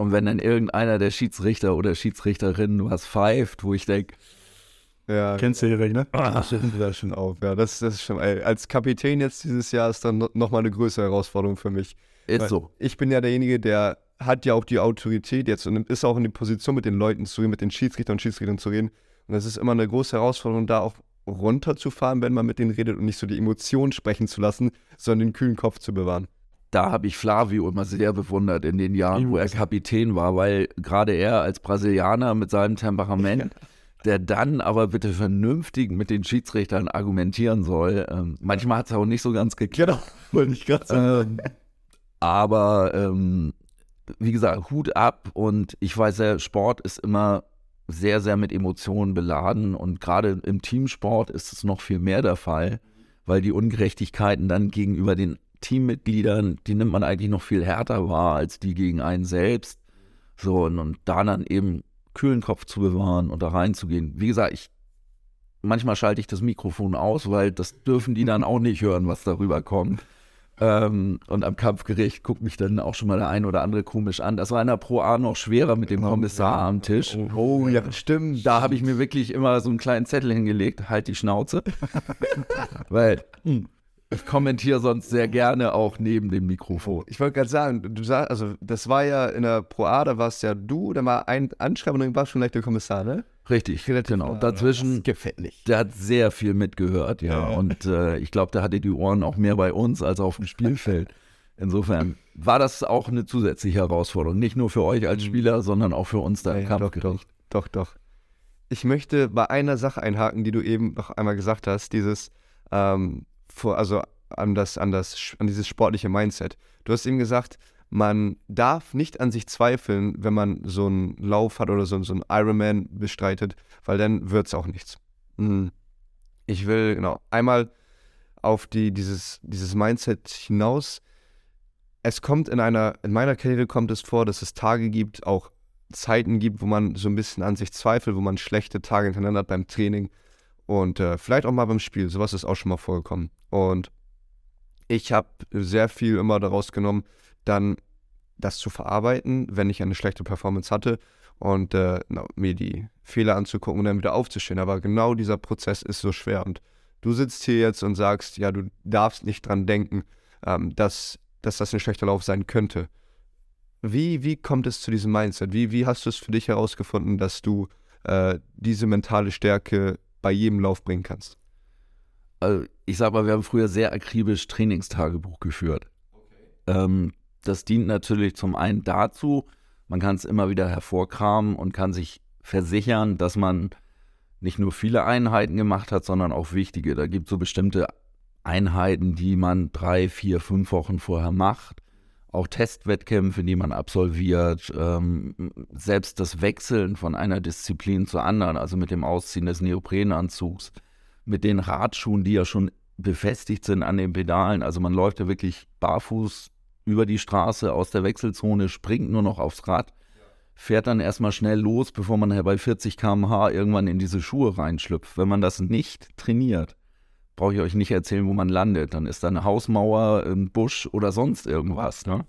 Und wenn dann irgendeiner der Schiedsrichter oder Schiedsrichterinnen was pfeift, wo ich denke, Ja, Kennst du Erik, ne? das stimmt das schon auf. Ja, das, das ist schon, ey, als Kapitän jetzt dieses Jahr ist dann no- nochmal eine größere Herausforderung für mich. ist Weil so. Ich bin ja derjenige, der hat ja auch die Autorität jetzt und ist auch in die Position, mit den Leuten zu reden, mit den Schiedsrichtern und Schiedsrichtern zu reden. Und das ist immer eine große Herausforderung, da auch runterzufahren, wenn man mit denen redet und nicht so die Emotionen sprechen zu lassen, sondern den kühlen Kopf zu bewahren. Da habe ich Flavio immer sehr bewundert in den Jahren, wo er Kapitän war, weil gerade er als Brasilianer mit seinem Temperament, der dann aber bitte vernünftig mit den Schiedsrichtern argumentieren soll. Ähm, manchmal hat es auch nicht so ganz geklappt. wollte ich gerade Ähm, aber ähm, wie gesagt, Hut ab und ich weiß ja, Sport ist immer sehr, sehr mit Emotionen beladen und gerade im Teamsport ist es noch viel mehr der Fall, weil die Ungerechtigkeiten dann gegenüber den Teammitgliedern, die nimmt man eigentlich noch viel härter wahr als die gegen einen selbst. So, und, und da dann eben kühlen Kopf zu bewahren und da reinzugehen. Wie gesagt, ich manchmal schalte ich das Mikrofon aus, weil das dürfen die dann auch nicht hören, was darüber kommt. Ähm, und am Kampfgericht guckt mich dann auch schon mal der ein oder andere komisch an. Das war in der Pro A noch schwerer mit dem Kommissar am Tisch. Oh ja, stimmt. Da habe ich mir wirklich immer so einen kleinen Zettel hingelegt, halt die Schnauze. Weil hm, ich kommentiere sonst sehr gerne auch neben dem Mikrofon. Ich wollte gerade sagen, du sagst, also das war ja in der Pro A, da warst ja du, da war ein Anschreiben und dann warst schon gleich der Kommissar, ne? Richtig, genau. Dazwischen, der hat sehr viel mitgehört, ja. Und äh, ich glaube, der hatte die Ohren auch mehr bei uns als auf dem Spielfeld. Insofern war das auch eine zusätzliche Herausforderung. Nicht nur für euch als Spieler, sondern auch für uns da im Ja, doch, Kampfgericht. Doch, doch. Ich möchte bei einer Sache einhaken, die du eben noch einmal gesagt hast, dieses, ähm, vor, also an das, an das, an dieses sportliche Mindset. Du hast eben gesagt, man darf nicht an sich zweifeln, wenn man so einen Lauf hat oder so, so einen Ironman bestreitet, weil dann wird es auch nichts. Mhm. Ich will, genau, einmal auf die, dieses, dieses Mindset hinaus. Es kommt in einer, in meiner Karriere kommt es vor, dass es Tage gibt, auch Zeiten gibt, wo man so ein bisschen an sich zweifelt, wo man schlechte Tage hintereinander hat beim Training und äh, vielleicht auch mal beim Spiel. Sowas ist auch schon mal vorgekommen. Und ich habe sehr viel immer daraus genommen, dann das zu verarbeiten, wenn ich eine schlechte Performance hatte und äh, na, mir die Fehler anzugucken und dann wieder aufzustehen. Aber genau dieser Prozess ist so schwer. Und du sitzt hier jetzt und sagst, ja, du darfst nicht dran denken, ähm, dass, dass das ein schlechter Lauf sein könnte. Wie, wie kommt es zu diesem Mindset? Wie, wie hast du es für dich herausgefunden, dass du äh, diese mentale Stärke bei jedem Lauf bringen kannst? Also ich sag mal, wir haben früher sehr akribisch Trainingstagebuch geführt. Ähm, das dient natürlich zum einen dazu, man kann es immer wieder hervorkramen und kann sich versichern, dass man nicht nur viele Einheiten gemacht hat, sondern auch wichtige. Da gibt es so bestimmte Einheiten, die man drei, vier, fünf Wochen vorher macht. Auch Testwettkämpfe, die man absolviert. Ähm, selbst das Wechseln von einer Disziplin zur anderen, also mit dem Ausziehen des Neoprenanzugs, mit den Radschuhen, die ja schon befestigt sind an den Pedalen. Also man läuft ja wirklich barfuß über die Straße aus der Wechselzone, springt nur noch aufs Rad, fährt dann erstmal schnell los, bevor man bei 40 km/h irgendwann in diese Schuhe reinschlüpft. Wenn man das nicht trainiert, brauche ich euch nicht erzählen, wo man landet. Dann ist da eine Hausmauer, ein Busch oder sonst irgendwas. Ne?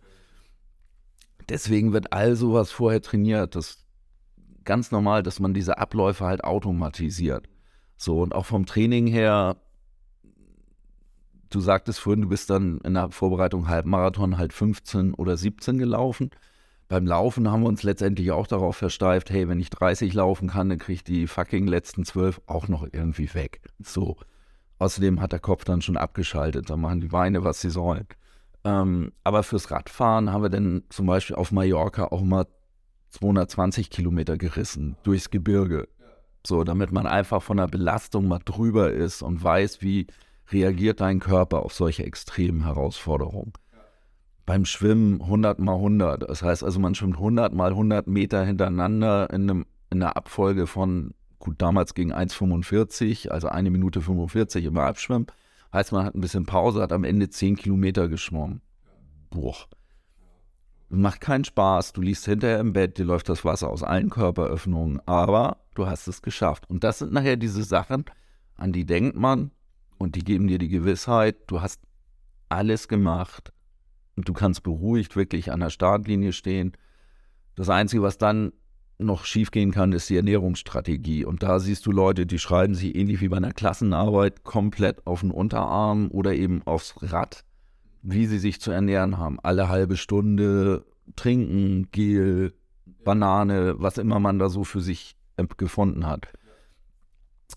Deswegen wird all sowas vorher trainiert. Das ist ganz normal, dass man diese Abläufe halt automatisiert. So, und auch vom Training her, du sagtest vorhin, du bist dann in der Vorbereitung Halbmarathon halt 15 oder 17 gelaufen. Beim Laufen haben wir uns letztendlich auch darauf versteift, hey, wenn ich 30 laufen kann, dann kriege ich die fucking letzten 12 auch noch irgendwie weg. So. Außerdem hat der Kopf dann schon abgeschaltet, da machen die Beine, was sie sollen. Ähm, aber fürs Radfahren haben wir dann zum Beispiel auf Mallorca auch mal 220 Kilometer gerissen durchs Gebirge. So, damit man einfach von der Belastung mal drüber ist und weiß, wie reagiert dein Körper auf solche extremen Herausforderungen. Beim Schwimmen 100 mal 100. Das heißt also, man schwimmt 100 mal 100 Meter hintereinander in, einem, in einer Abfolge von, gut, damals gegen 1,45, also eine Minute 45 immer abschwimmen. Heißt, man hat ein bisschen Pause, hat am Ende 10 Kilometer geschwommen. Boah. Macht keinen Spaß. Du liegst hinterher im Bett, dir läuft das Wasser aus allen Körperöffnungen, aber du hast es geschafft. Und das sind nachher diese Sachen, an die denkt man und die geben dir die Gewissheit, du hast alles gemacht und du kannst beruhigt wirklich an der Startlinie stehen. Das Einzige, was dann noch schiefgehen kann, ist die Ernährungsstrategie. Und da siehst du Leute, die schreiben sich ähnlich wie bei einer Klassenarbeit komplett auf den Unterarm oder eben aufs Rad, wie sie sich zu ernähren haben. Alle halbe Stunde trinken, Gel, Banane, was immer man da so für sich gefunden hat.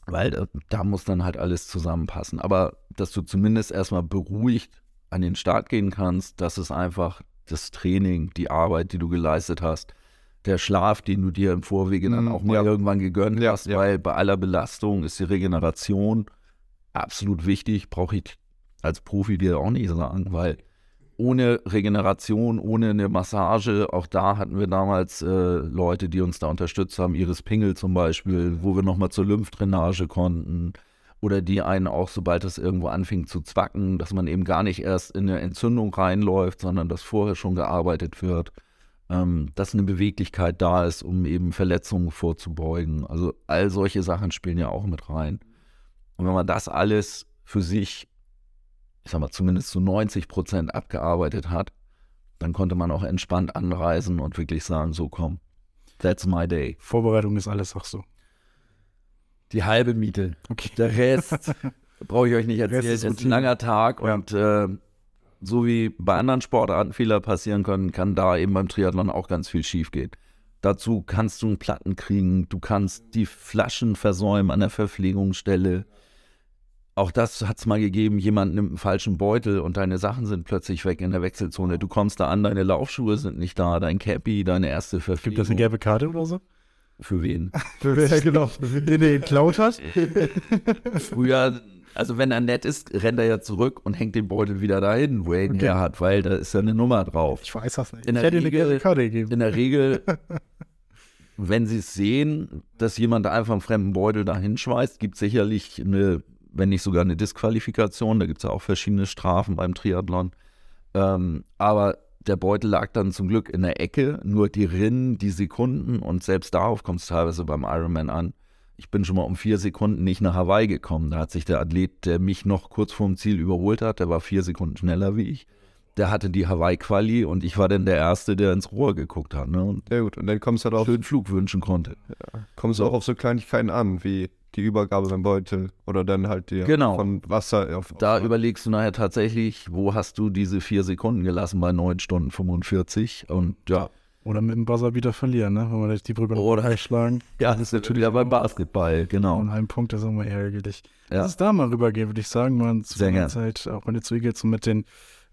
Weil da, da muss dann halt alles zusammenpassen. Aber dass du zumindest erstmal beruhigt an den Start gehen kannst, das ist einfach das Training, die Arbeit, die du geleistet hast der Schlaf, den du dir im Vorwege dann auch mal ja. irgendwann gegönnt ja, hast, ja. weil bei aller Belastung ist die Regeneration absolut wichtig, brauche ich als Profi dir auch nicht sagen, weil ohne Regeneration, ohne eine Massage, auch da hatten wir damals äh, Leute, die uns da unterstützt haben, Iris Pingel zum Beispiel, wo wir nochmal zur Lymphdrainage konnten oder die einen auch, sobald es irgendwo anfing zu zwacken, dass man eben gar nicht erst in eine Entzündung reinläuft, sondern dass vorher schon gearbeitet wird ähm, dass eine Beweglichkeit da ist, um eben Verletzungen vorzubeugen. Also all solche Sachen spielen ja auch mit rein. Und wenn man das alles für sich, ich sag mal, zumindest zu 90 Prozent abgearbeitet hat, dann konnte man auch entspannt anreisen und wirklich sagen, so komm, that's my day. Vorbereitung ist alles auch so. Die halbe Miete. Okay. Der Rest brauche ich euch nicht erzählen. Es ist ein langer Tag ja. und äh, so wie bei anderen Sportarten Fehler passieren können, kann da eben beim Triathlon auch ganz viel schiefgehen. Dazu kannst du einen Platten kriegen, du kannst die Flaschen versäumen an der Verpflegungsstelle. Auch das hat es mal gegeben, jemand nimmt einen falschen Beutel und deine Sachen sind plötzlich weg in der Wechselzone. Du kommst da an, deine Laufschuhe sind nicht da, dein Cappy, deine erste Verpflegung. Gibt das eine gelbe Karte oder so? Für wen? Für wer, genau. Den, den klaut hat? Früher also wenn er nett ist, rennt er ja zurück und hängt den Beutel wieder dahin, wo er ihn okay. her hat, weil da ist ja eine Nummer drauf. Ich weiß das nicht. In der, Regel, in der Regel, wenn sie es sehen, dass jemand einfach einen fremden Beutel da hinschmeißt, gibt es sicherlich eine, wenn nicht sogar eine Disqualifikation. Da gibt es ja auch verschiedene Strafen beim Triathlon. Ähm, aber der Beutel lag dann zum Glück in der Ecke, nur die Rinnen, die Sekunden und selbst darauf kommt es teilweise beim Ironman an ich bin schon mal um vier Sekunden nicht nach Hawaii gekommen. Da hat sich der Athlet, der mich noch kurz vorm Ziel überholt hat, der war vier Sekunden schneller wie ich. Der hatte die Hawaii-Quali und ich war dann der Erste, der ins Rohr geguckt hat. Ne? Und ja gut, und dann kommst du halt auf... Schönen Flug wünschen konnte. Ja. Kommst du auch auf so Kleinigkeiten an, wie die Übergabe beim Beutel oder dann halt die genau. von Wasser auf, auf Da überlegst du nachher tatsächlich, wo hast du diese vier Sekunden gelassen bei 9 Stunden 45 und ja, oder mit dem Buzzer wieder verlieren, ne? wenn wir die Brücke Oder schlagen. Ja, das ist natürlich wieder beim Basketball, genau. Und einen Punkt, das ist immer ärgerlich. Ja. Lass es da mal rübergehen, würde ich sagen, man zu der Zeit, auch wenn du zu und mit den,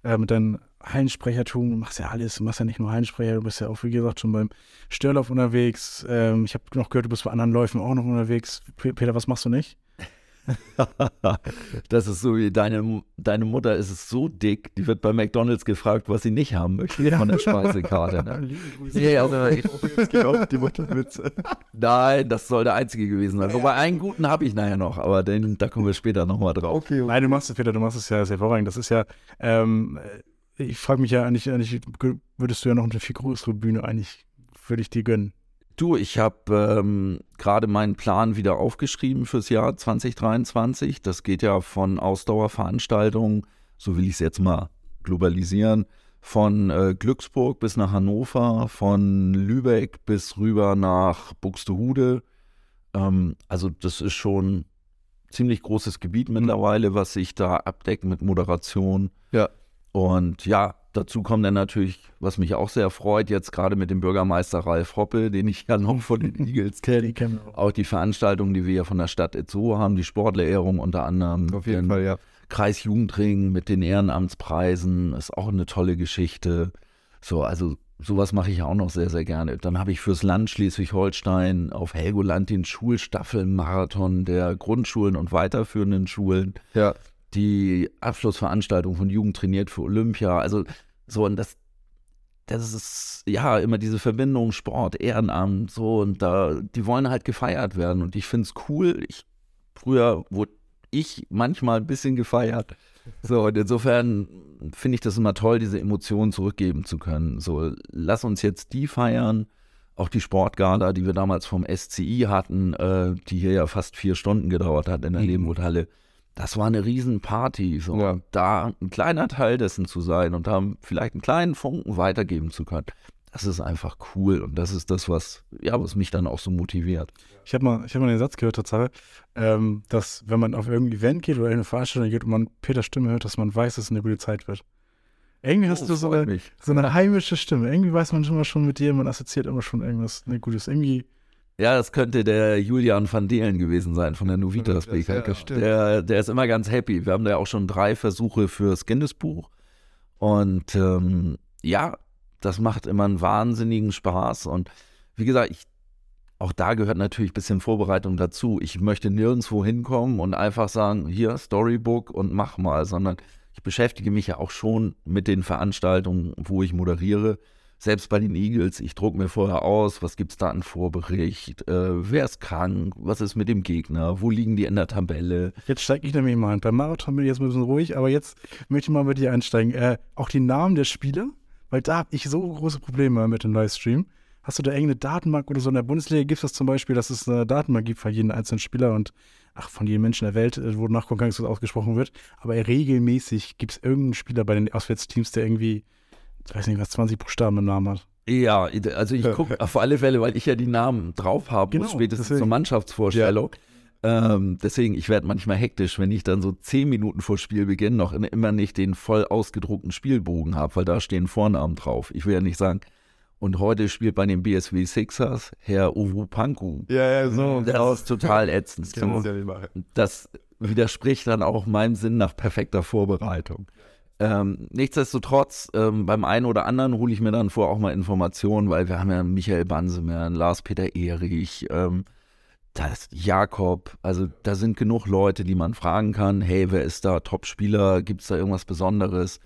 äh, mit deinen Hallensprechertum, du machst ja alles, du machst ja nicht nur Hallensprecher, du bist ja auch, wie gesagt, schon beim Störlauf unterwegs. Ähm, ich habe noch gehört, du bist bei anderen Läufen auch noch unterwegs. Peter, was machst du nicht? das ist so wie deine, deine Mutter ist es so dick, die wird bei McDonalds gefragt, was sie nicht haben möchte ja. von der Speisekarte. Ne? ja, also ich, die Mutterwitze. Nein, das soll der einzige gewesen sein. Wobei einen guten habe ich nachher noch, aber den, da kommen wir später nochmal drauf. Okay, okay. Nein, du machst es, Peter, du machst es ja sehr hervorragend. Das ist ja, ähm, ich frage mich ja eigentlich, eigentlich, würdest du ja noch eine viel größere Bühne eigentlich, würde ich dir gönnen. Du, ich habe ähm, gerade meinen Plan wieder aufgeschrieben fürs Jahr 2023. Das geht ja von Ausdauerveranstaltungen, so will ich es jetzt mal globalisieren, von äh, Glücksburg bis nach Hannover, von Lübeck bis rüber nach Buxtehude. Ähm, also das ist schon ziemlich großes Gebiet mittlerweile, was sich da abdeckt mit Moderation. Ja. Und ja, dazu kommt dann natürlich, was mich auch sehr freut, jetzt gerade mit dem Bürgermeister Ralf Hoppe, den ich ja noch von den Eagles kenne. Die auch die Veranstaltungen, die wir ja von der Stadt Itzehoe haben, die Sportlerehrung unter anderem. Auf jeden Fall, ja. Kreisjugendring mit den Ehrenamtspreisen ist auch eine tolle Geschichte. So, also sowas mache ich auch noch sehr, sehr gerne. Dann habe ich fürs Land Schleswig-Holstein auf Helgoland den Schulstaffelmarathon der Grundschulen und weiterführenden Schulen. Ja. Die Abschlussveranstaltung von Jugend trainiert für Olympia. Also so, und das, das ist ja immer diese Verbindung Sport, Ehrenamt, so, und da, die wollen halt gefeiert werden. Und ich finde es cool. Ich, früher wurde ich manchmal ein bisschen gefeiert. So, und insofern finde ich das immer toll, diese Emotionen zurückgeben zu können. So, lass uns jetzt die feiern. Auch die Sportgala, die wir damals vom SCI hatten, äh, die hier ja fast vier Stunden gedauert hat in der mhm. Das war eine Riesenparty. So. Ja. Da ein kleiner Teil dessen zu sein und da vielleicht einen kleinen Funken weitergeben zu können, das ist einfach cool und das ist das, was, ja, was mich dann auch so motiviert. Ich habe mal, hab mal den Satz gehört, Tatsache, ähm, dass wenn man auf irgendein Event geht oder eine Veranstaltung geht und man Peters Stimme hört, dass man weiß, dass es eine gute Zeit wird. Irgendwie hast oh, du so eine, so eine, heimische Stimme. Irgendwie weiß man immer schon mit dir, man assoziiert immer schon irgendwas ne, Gutes. Irgendwie. Ja, das könnte der Julian van Delen gewesen sein von der Novitas ja, ja, der, der ist immer ganz happy. Wir haben da ja auch schon drei Versuche fürs Guinness-Buch. Und ähm, ja, das macht immer einen wahnsinnigen Spaß. Und wie gesagt, ich, auch da gehört natürlich ein bisschen Vorbereitung dazu. Ich möchte nirgendwo hinkommen und einfach sagen, hier Storybook und mach mal, sondern ich beschäftige mich ja auch schon mit den Veranstaltungen, wo ich moderiere. Selbst bei den Eagles, ich drucke mir vorher aus, was gibt es da an Vorbericht, äh, wer ist krank, was ist mit dem Gegner, wo liegen die in der Tabelle. Jetzt steige ich nämlich mal ein. Beim Marathon bin ich jetzt ein bisschen ruhig, aber jetzt möchte ich mal mit dir einsteigen. Äh, auch die Namen der Spieler, weil da habe ich so große Probleme mit dem Livestream. Hast du da irgendeine Datenbank oder so in der Bundesliga? Gibt es das zum Beispiel, dass es eine Datenbank gibt für jeden einzelnen Spieler und ach, von jedem Menschen der Welt, äh, wo nachgucken kann, dass ausgesprochen wird. Aber regelmäßig gibt es irgendeinen Spieler bei den Auswärtsteams, der irgendwie, ich weiß nicht was, 20 Buchstaben im Namen hat. Ja, also ich gucke auf alle Fälle, weil ich ja die Namen drauf habe, genau, spätestens deswegen. zur Mannschaftsvorstellung. Ja. Ähm, deswegen, ich werde manchmal hektisch, wenn ich dann so zehn Minuten vor Spielbeginn noch immer nicht den voll ausgedruckten Spielbogen habe, weil da stehen Vornamen drauf. Ich will ja nicht sagen, und heute spielt bei den BSW Sixers Herr Uwu Panku. Ja, ja, so. Das ist total ätzend. Das, so. ja das widerspricht dann auch meinem Sinn nach perfekter Vorbereitung. Ähm, nichtsdestotrotz, ähm, beim einen oder anderen hole ich mir dann vor auch mal Informationen, weil wir haben ja Michael Bansemer, Lars-Peter Erich, ähm, da ist Jakob, also da sind genug Leute, die man fragen kann, hey, wer ist da Top-Spieler, gibt es da irgendwas Besonderes?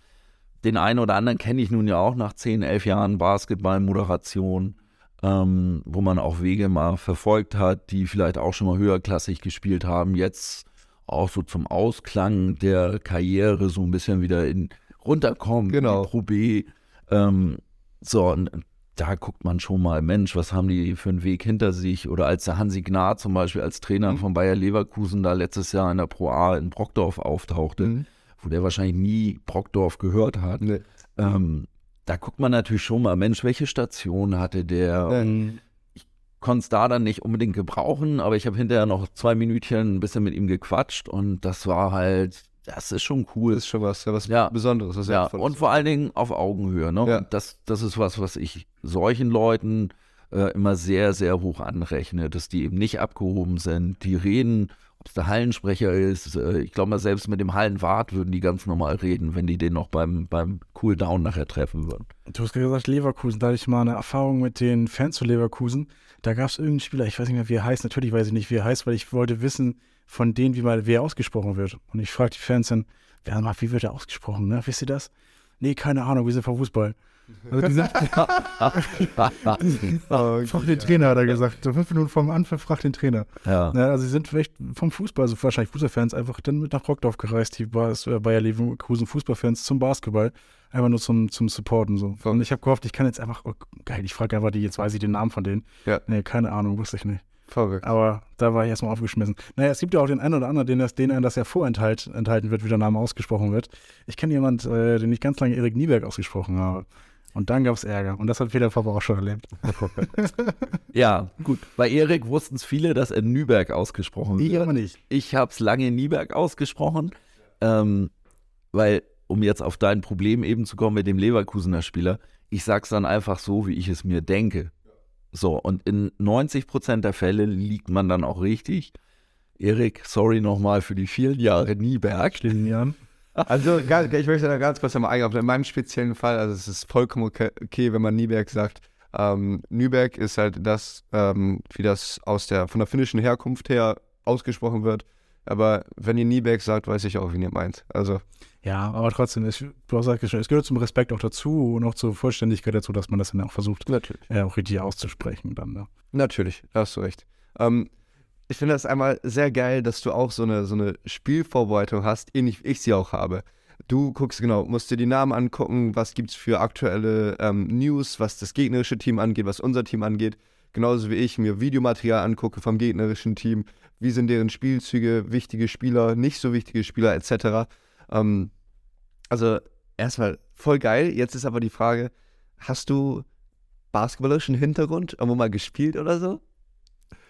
Den einen oder anderen kenne ich nun ja auch nach 10, 11 Jahren Basketball-Moderation, ähm, wo man auch Wege mal verfolgt hat, die vielleicht auch schon mal höherklassig gespielt haben, jetzt auch so zum Ausklang der Karriere so ein bisschen wieder in runterkommen, genau. Pro B. Ähm, so, und da guckt man schon mal, Mensch, was haben die für einen Weg hinter sich? Oder als der Hansi Gnad zum Beispiel als Trainer mhm. von Bayer Leverkusen da letztes Jahr in der Pro A in Brockdorf auftauchte, mhm. wo der wahrscheinlich nie Brockdorf gehört hat. Nee. Ähm, da guckt man natürlich schon mal, Mensch, welche Station hatte der? Mhm. Ich konnte es da dann nicht unbedingt gebrauchen, aber ich habe hinterher noch zwei Minütchen ein bisschen mit ihm gequatscht und das war halt das ist schon cool. Das ist schon was, ja, was ja. Besonderes. Was ja, und vor allen Dingen auf Augenhöhe. Ne? Ja. Das, das ist was, was ich solchen Leuten äh, immer sehr, sehr hoch anrechne, dass die eben nicht abgehoben sind. Die reden, ob es der Hallensprecher ist. Äh, ich glaube mal, selbst mit dem Hallenwart würden die ganz normal reden, wenn die den noch beim, beim Cooldown nachher treffen würden. Du hast gesagt, Leverkusen. Da hatte ich mal eine Erfahrung mit den Fans zu Leverkusen. Da gab es irgendeinen Spieler, ich weiß nicht mehr, wie er heißt. Natürlich weiß ich nicht, wie er heißt, weil ich wollte wissen, von denen, wie mal wer ausgesprochen wird. Und ich frage die Fans dann, wer macht, wie wird er ausgesprochen, ne? Wisst ihr das? Nee, keine Ahnung, wir sind vom Fußball. Also die sagt, oh, frag den Trainer, hat er gesagt. So fünf Minuten vom Anfang, frag den Trainer. Ja. ja. also sie sind vielleicht vom Fußball, also wahrscheinlich Fußballfans, einfach dann mit nach Rockdorf gereist, die Bayer Leverkusen Fußballfans zum Basketball. Einfach nur zum, zum Supporten so. Und ich habe gehofft, ich kann jetzt einfach, oh, geil, ich frage einfach die, jetzt weiß ich den Namen von denen. Ja. Nee, keine Ahnung, wusste ich nicht. Verrückt. Aber da war ich erstmal aufgeschmissen. Naja, es gibt ja auch den einen oder anderen, den das, denen das ja vorenthalten enthalten wird, wie der Name ausgesprochen wird. Ich kenne jemanden, äh, den ich ganz lange Erik Nieberg ausgesprochen habe. Und dann gab es Ärger. Und das hat Peter Faber auch schon erlebt. Ja, gut. Bei Erik wussten es viele, dass er Nüberg ausgesprochen wird. Ich aber nicht. Ich habe es lange Nieberg ausgesprochen, ähm, weil, um jetzt auf dein Problem eben zu kommen mit dem Leverkusener Spieler, ich sag's dann einfach so, wie ich es mir denke. So, und in 90 Prozent der Fälle liegt man dann auch richtig. Erik, sorry nochmal für die vielen Jahre Nieberg. In Jahren. Also, ich möchte da ganz kurz einmal eingehen. In meinem speziellen Fall, also es ist vollkommen okay, wenn man Nieberg sagt. Ähm, Nüberg ist halt das, ähm, wie das aus der, von der finnischen Herkunft her ausgesprochen wird. Aber wenn ihr Nieberg sagt, weiß ich auch, wen ihr meint. Also, Ja, aber trotzdem, es, du hast gesagt, es gehört zum Respekt auch dazu und auch zur Vollständigkeit dazu, dass man das dann auch versucht, natürlich. äh, auch richtig auszusprechen dann. Ne? Natürlich, da hast du recht. Ähm, ich finde das einmal sehr geil, dass du auch so eine, so eine Spielvorbereitung hast, ähnlich wie ich sie auch habe. Du guckst genau, musst dir die Namen angucken, was gibt es für aktuelle ähm, News, was das gegnerische Team angeht, was unser Team angeht. Genauso wie ich mir Videomaterial angucke vom gegnerischen Team, wie sind deren Spielzüge, wichtige Spieler, nicht so wichtige Spieler etc. Ähm, also erstmal voll geil. Jetzt ist aber die Frage, hast du basketballerischen Hintergrund, irgendwo mal gespielt oder so?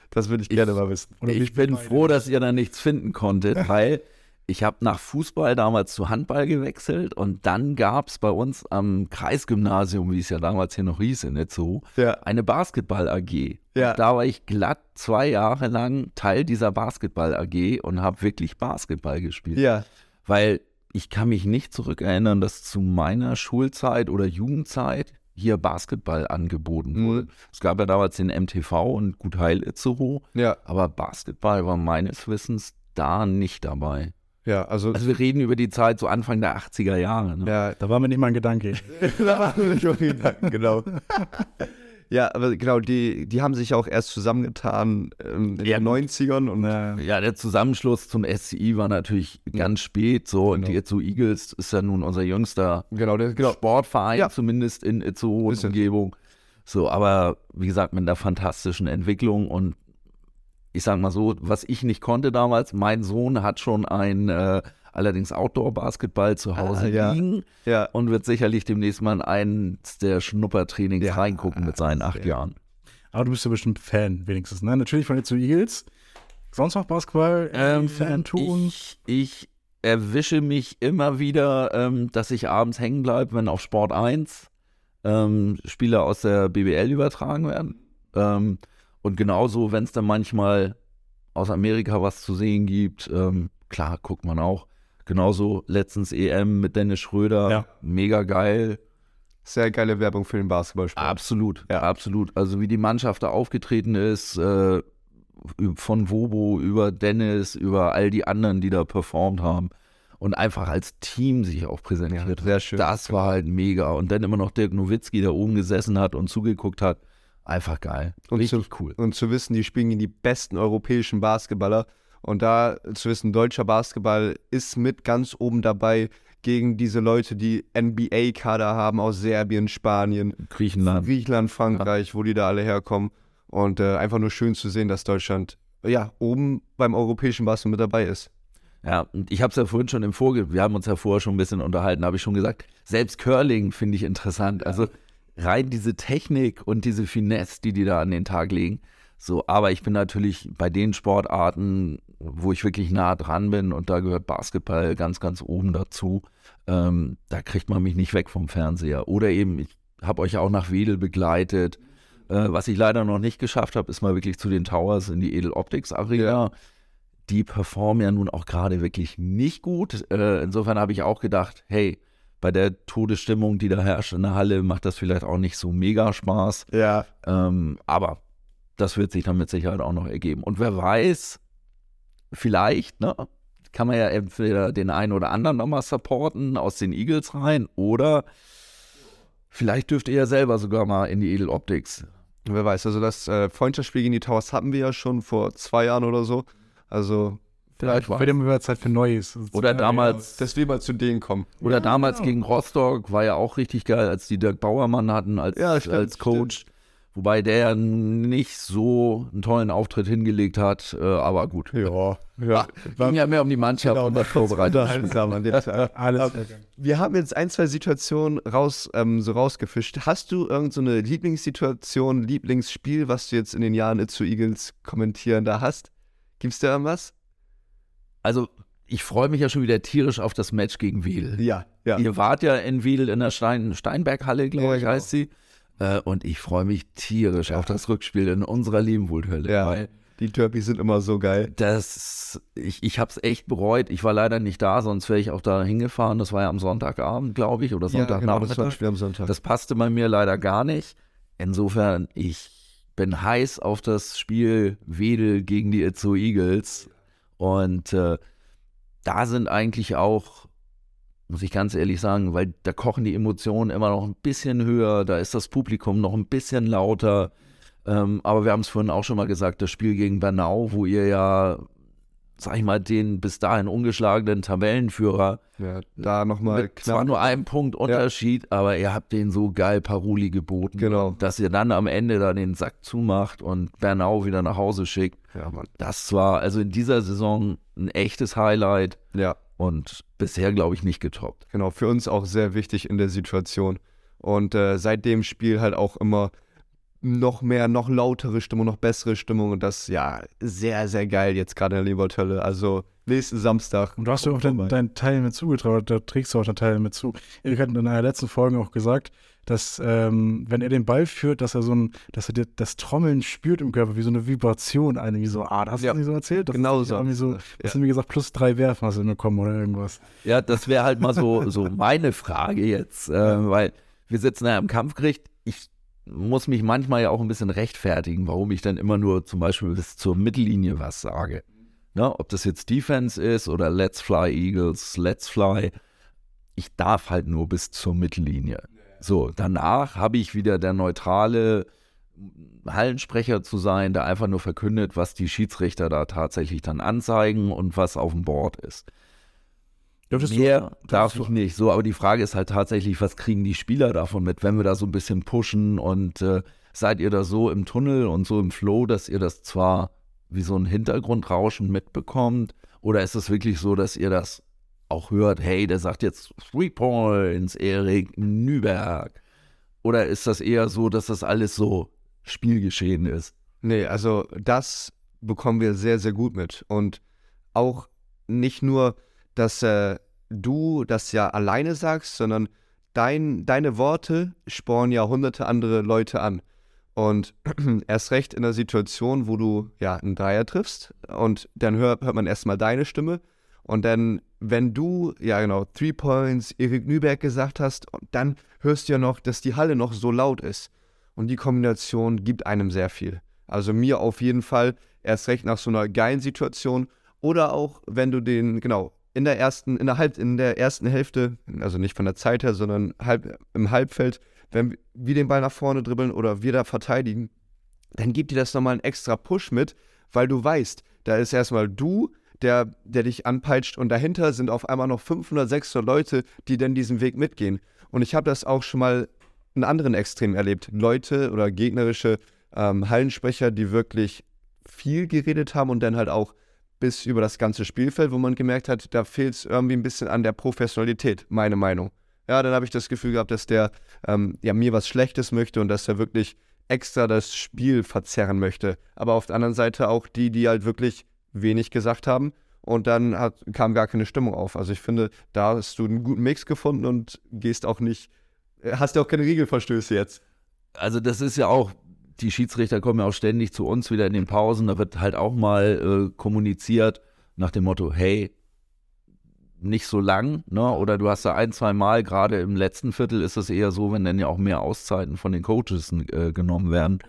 Das würde ich gerne mal wissen. Ich bin beide. froh, dass ihr da nichts finden konntet, weil ich habe nach Fußball damals zu Handball gewechselt und dann gab es bei uns am Kreisgymnasium, wie es ja damals hier noch hieß in Itzehoe, Ja. eine Basketball-AG. Ja. Da war ich glatt zwei Jahre lang Teil dieser Basketball-AG und habe wirklich Basketball gespielt. Ja. Weil ich kann mich nicht zurückerinnern, dass zu meiner Schulzeit oder Jugendzeit hier Basketball angeboten Mhm. wurde. Es gab ja damals den MTV und Gut Heil Itzehoe, Ja. aber Basketball war meines Wissens da nicht dabei. Ja, also. Also wir reden über die Zeit so Anfang der 80er Jahre. Ne? ja, Da war mir nicht mal ein Gedanke. da waren wir schon wieder, genau. Ja, aber genau, die, die haben sich auch erst zusammengetan ähm, in Ja, den 90ern und Naja. Ja, der Zusammenschluss zum SCI war natürlich ganz spät so und Genau. die Itzehoe Eagles ist ja nun unser jüngster genau, der, genau. Sportverein, Ja. zumindest in und es. Umgebung. So, aber wie gesagt, mit einer fantastischen Entwicklung und ich sag mal so, was ich nicht konnte damals, mein Sohn hat schon ein äh, allerdings Outdoor-Basketball zu Hause Ah, ja. liegen Ja, und wird sicherlich demnächst mal in eines der Schnuppertrainings Ja, reingucken mit seinen acht. Jahren. Aber du bist ja bestimmt Fan, wenigstens, ne? Natürlich von den zu Eagles. Sonst noch Basketball? Ähm, Fan tun? ich, ich erwische mich immer wieder, ähm, dass ich abends hängen bleibe, wenn auf Sport 1 ähm, Spieler aus der BBL übertragen werden. Und genauso, wenn es dann manchmal aus Amerika was zu sehen gibt, ähm, klar, guckt man auch. Genauso letztens EM mit Dennis Schröder, Ja. mega geil. sehr geile Werbung für den Basketballsport. Absolut, Ja. absolut. Also wie die Mannschaft da aufgetreten ist, äh, von Wobo über Dennis, über all die anderen, die da performt haben und einfach als Team sich auch präsentiert. sehr schön. Das war halt mega. Und dann immer noch Dirk Nowitzki da oben gesessen hat und zugeguckt hat. Einfach geil. Und Richtig cool. Und zu wissen, die spielen gegen die besten europäischen Basketballer. Und da zu wissen, deutscher Basketball ist mit ganz oben dabei gegen diese Leute, die NBA-Kader haben aus Serbien, Spanien, Griechenland. Griechenland, Frankreich, wo die da alle herkommen. Und äh, einfach nur schön zu sehen, dass Deutschland ja oben beim europäischen Basketball mit dabei ist. Ja, und ich habe es ja vorhin schon im Vorge, wir haben uns ja vorher schon ein bisschen unterhalten, habe ich schon gesagt, selbst Curling finde ich interessant. Also rein diese Technik und diese Finesse, die die da an den Tag legen. So, aber ich bin natürlich bei den Sportarten, wo ich wirklich nah dran bin und da gehört Basketball ganz, ganz oben dazu. Ähm, da kriegt man mich nicht weg vom Fernseher. Oder eben, ich habe euch auch nach Wedel begleitet. Äh, was ich leider noch nicht geschafft habe, ist mal wirklich zu den Towers in die Edel Optics Arena die performen ja nun auch gerade wirklich nicht gut. Äh, insofern habe ich auch gedacht, hey, bei der Todesstimmung, die da herrscht in der Halle, macht das vielleicht auch nicht so mega Spaß. Ja. Ähm, aber das wird sich dann mit Sicherheit auch noch ergeben. Und wer weiß, vielleicht, ne, kann man ja entweder den einen oder anderen nochmal supporten aus den Eagles rein oder vielleicht dürft ihr ja selber sogar mal in die Edel Optics. Wer weiß, also das äh, Freundschaftsspiel gegen die Towers hatten wir ja schon vor zwei Jahren oder so. Also Vielleicht war Für den wird Zeit für Neues. Oder damals, Dass wir mal zu denen kommen. oder damals gegen Rostock war ja auch richtig geil, als die Dirk Bauermann hatten als, Ja, stimmt, als Coach. Wobei der ja nicht so einen tollen Auftritt hingelegt hat, äh, aber gut. Ja, ja. Ging ja mehr um die Mannschaft Genau, und das Vorbereitung. Unterhaltsam an dem Tag. Alles. Wir haben jetzt ein, zwei Situationen raus, ähm, so rausgefischt. Hast du irgendeine so eine Lieblingssituation, Lieblingsspiel, was du jetzt in den Jahren Itzu Eagles kommentieren da hast? Gibt's da irgendwas? Also, ich freue mich ja schon wieder tierisch auf das Match gegen Wedel. Ja, ja. Ihr wart ja in Wedel in der Stein Steinberghalle, glaube Ja, ich, genau. heißt sie. Äh, und ich freue mich tierisch auf das Rückspiel in unserer Lebenwohlhölle. Ja. Weil Die Derbys sind immer so geil. das, ich, ich habe es echt bereut. Ich war leider nicht da, sonst wäre ich auch da hingefahren. Das war ja am Sonntagabend, glaube ich, oder genau, das war Sonntagnachmittag. Am Sonntag. Das passte bei mir leider gar nicht. Insofern, ich bin heiß auf das Spiel Wedel gegen die Itzo Eagles. Und äh, da sind eigentlich auch, muss ich ganz ehrlich sagen, weil da kochen die Emotionen immer noch ein bisschen höher, da ist das Publikum noch ein bisschen lauter. Ähm, aber wir haben es vorhin auch schon mal gesagt, das Spiel gegen Bernau, wo ihr ja, sag ich mal, den bis dahin ungeschlagenen Tabellenführer ja, da nochmal mit zwar knapp. nur einem Punkt Unterschied, aber ihr habt den so geil Paroli geboten, Genau. dass ihr dann am Ende da den Sack zumacht und Bernau wieder nach Hause schickt. Ja, Mann. Das war also in dieser Saison ein echtes Highlight Ja, und bisher, glaube ich, nicht getoppt. genau. Für uns auch sehr wichtig in der Situation. Und äh, seit dem Spiel halt auch immer noch mehr, noch lautere Stimmung, noch bessere Stimmung. Und das, ja, sehr, sehr geil jetzt gerade in der Lebertölle. Also nächsten Samstag. Und du hast ja auch deinen dein Teil mit zugetraut, da trägst du auch deinen Teil mit zu. Erik hat in einer letzten Folge auch gesagt, dass ähm, wenn er den Ball führt, dass er so ein, dass er dir das Trommeln spürt im Körper, wie so eine Vibration, eine wie so, ah, das hast Ja, du nicht so erzählt? Das genau ist so. so. Ja. Hast du mir gesagt, plus drei Werfen hast du bekommen oder irgendwas. Ja, das wäre halt mal so, so meine Frage jetzt, äh, weil wir sitzen ja im Kampfgericht. Ich muss mich manchmal ja auch ein bisschen rechtfertigen, warum ich dann immer nur zum Beispiel bis zur Mittellinie was sage. Ne, ob das jetzt Defense ist oder Let's Fly Eagles, Let's Fly. Ich darf halt nur bis zur Mittellinie. So, danach habe ich wieder der neutrale Hallensprecher zu sein, der einfach nur verkündet, was die Schiedsrichter da tatsächlich dann anzeigen und was auf dem Board ist. Dürftest du, Mehr darf du- ich nicht. So, aber die Frage ist halt tatsächlich, was kriegen die Spieler davon mit, wenn wir da so ein bisschen pushen und äh, seid ihr da so im Tunnel und so im Flow, dass ihr das zwar wie so ein Hintergrundrauschen mitbekommt, oder ist es wirklich so, dass ihr das auch hört, hey, der sagt jetzt Three Points, Erik Nüberg? Oder ist das eher so, dass das alles so Spielgeschehen ist? Nee, also das bekommen wir sehr, sehr gut mit. Und auch nicht nur, dass äh, du das ja alleine sagst, sondern dein, deine Worte spornen ja hunderte andere Leute an. Und erst recht in der Situation, wo du ja einen Dreier triffst und dann hört, hört man erstmal deine Stimme. Und dann, wenn du, ja genau, Three Points, Erik Nüberg gesagt hast, dann hörst du ja noch, dass die Halle noch so laut ist. Und die Kombination gibt einem sehr viel. Also mir auf jeden Fall erst recht nach so einer geilen Situation. Oder auch, wenn du den, genau, in der ersten, in der, Halb, in der ersten Hälfte, also nicht von der Zeit her, sondern halb, im Halbfeld, wenn wir den Ball nach vorne dribbeln oder wir da verteidigen, dann gibt dir das nochmal einen extra Push mit, weil du weißt, da ist erstmal du, der, der dich anpeitscht und dahinter sind auf einmal noch 500, 600 Leute, die dann diesen Weg mitgehen. Und ich habe das auch schon mal in anderen Extremen erlebt. Leute oder gegnerische ähm, Hallensprecher, die wirklich viel geredet haben und dann halt auch bis über das ganze Spielfeld, wo man gemerkt hat, da fehlt es irgendwie ein bisschen an der Professionalität, meine Meinung. Ja, dann habe ich das Gefühl gehabt, dass der ähm, ja, mir was Schlechtes möchte und dass er wirklich extra das Spiel verzerren möchte. Aber auf der anderen Seite auch die, die halt wirklich wenig gesagt haben und dann hat, kam gar keine Stimmung auf. Also ich finde, da hast du einen guten Mix gefunden und gehst auch nicht, äh, hast ja auch keine Regelverstöße jetzt. also das ist ja auch, die Schiedsrichter kommen ja auch ständig zu uns wieder in den Pausen, da wird halt auch mal äh, kommuniziert nach dem Motto, hey, nicht so lang, ne? Oder du hast da ein, zwei Mal, gerade im letzten Viertel ist es eher so, wenn dann ja auch mehr Auszeiten von den Coaches äh, genommen werden,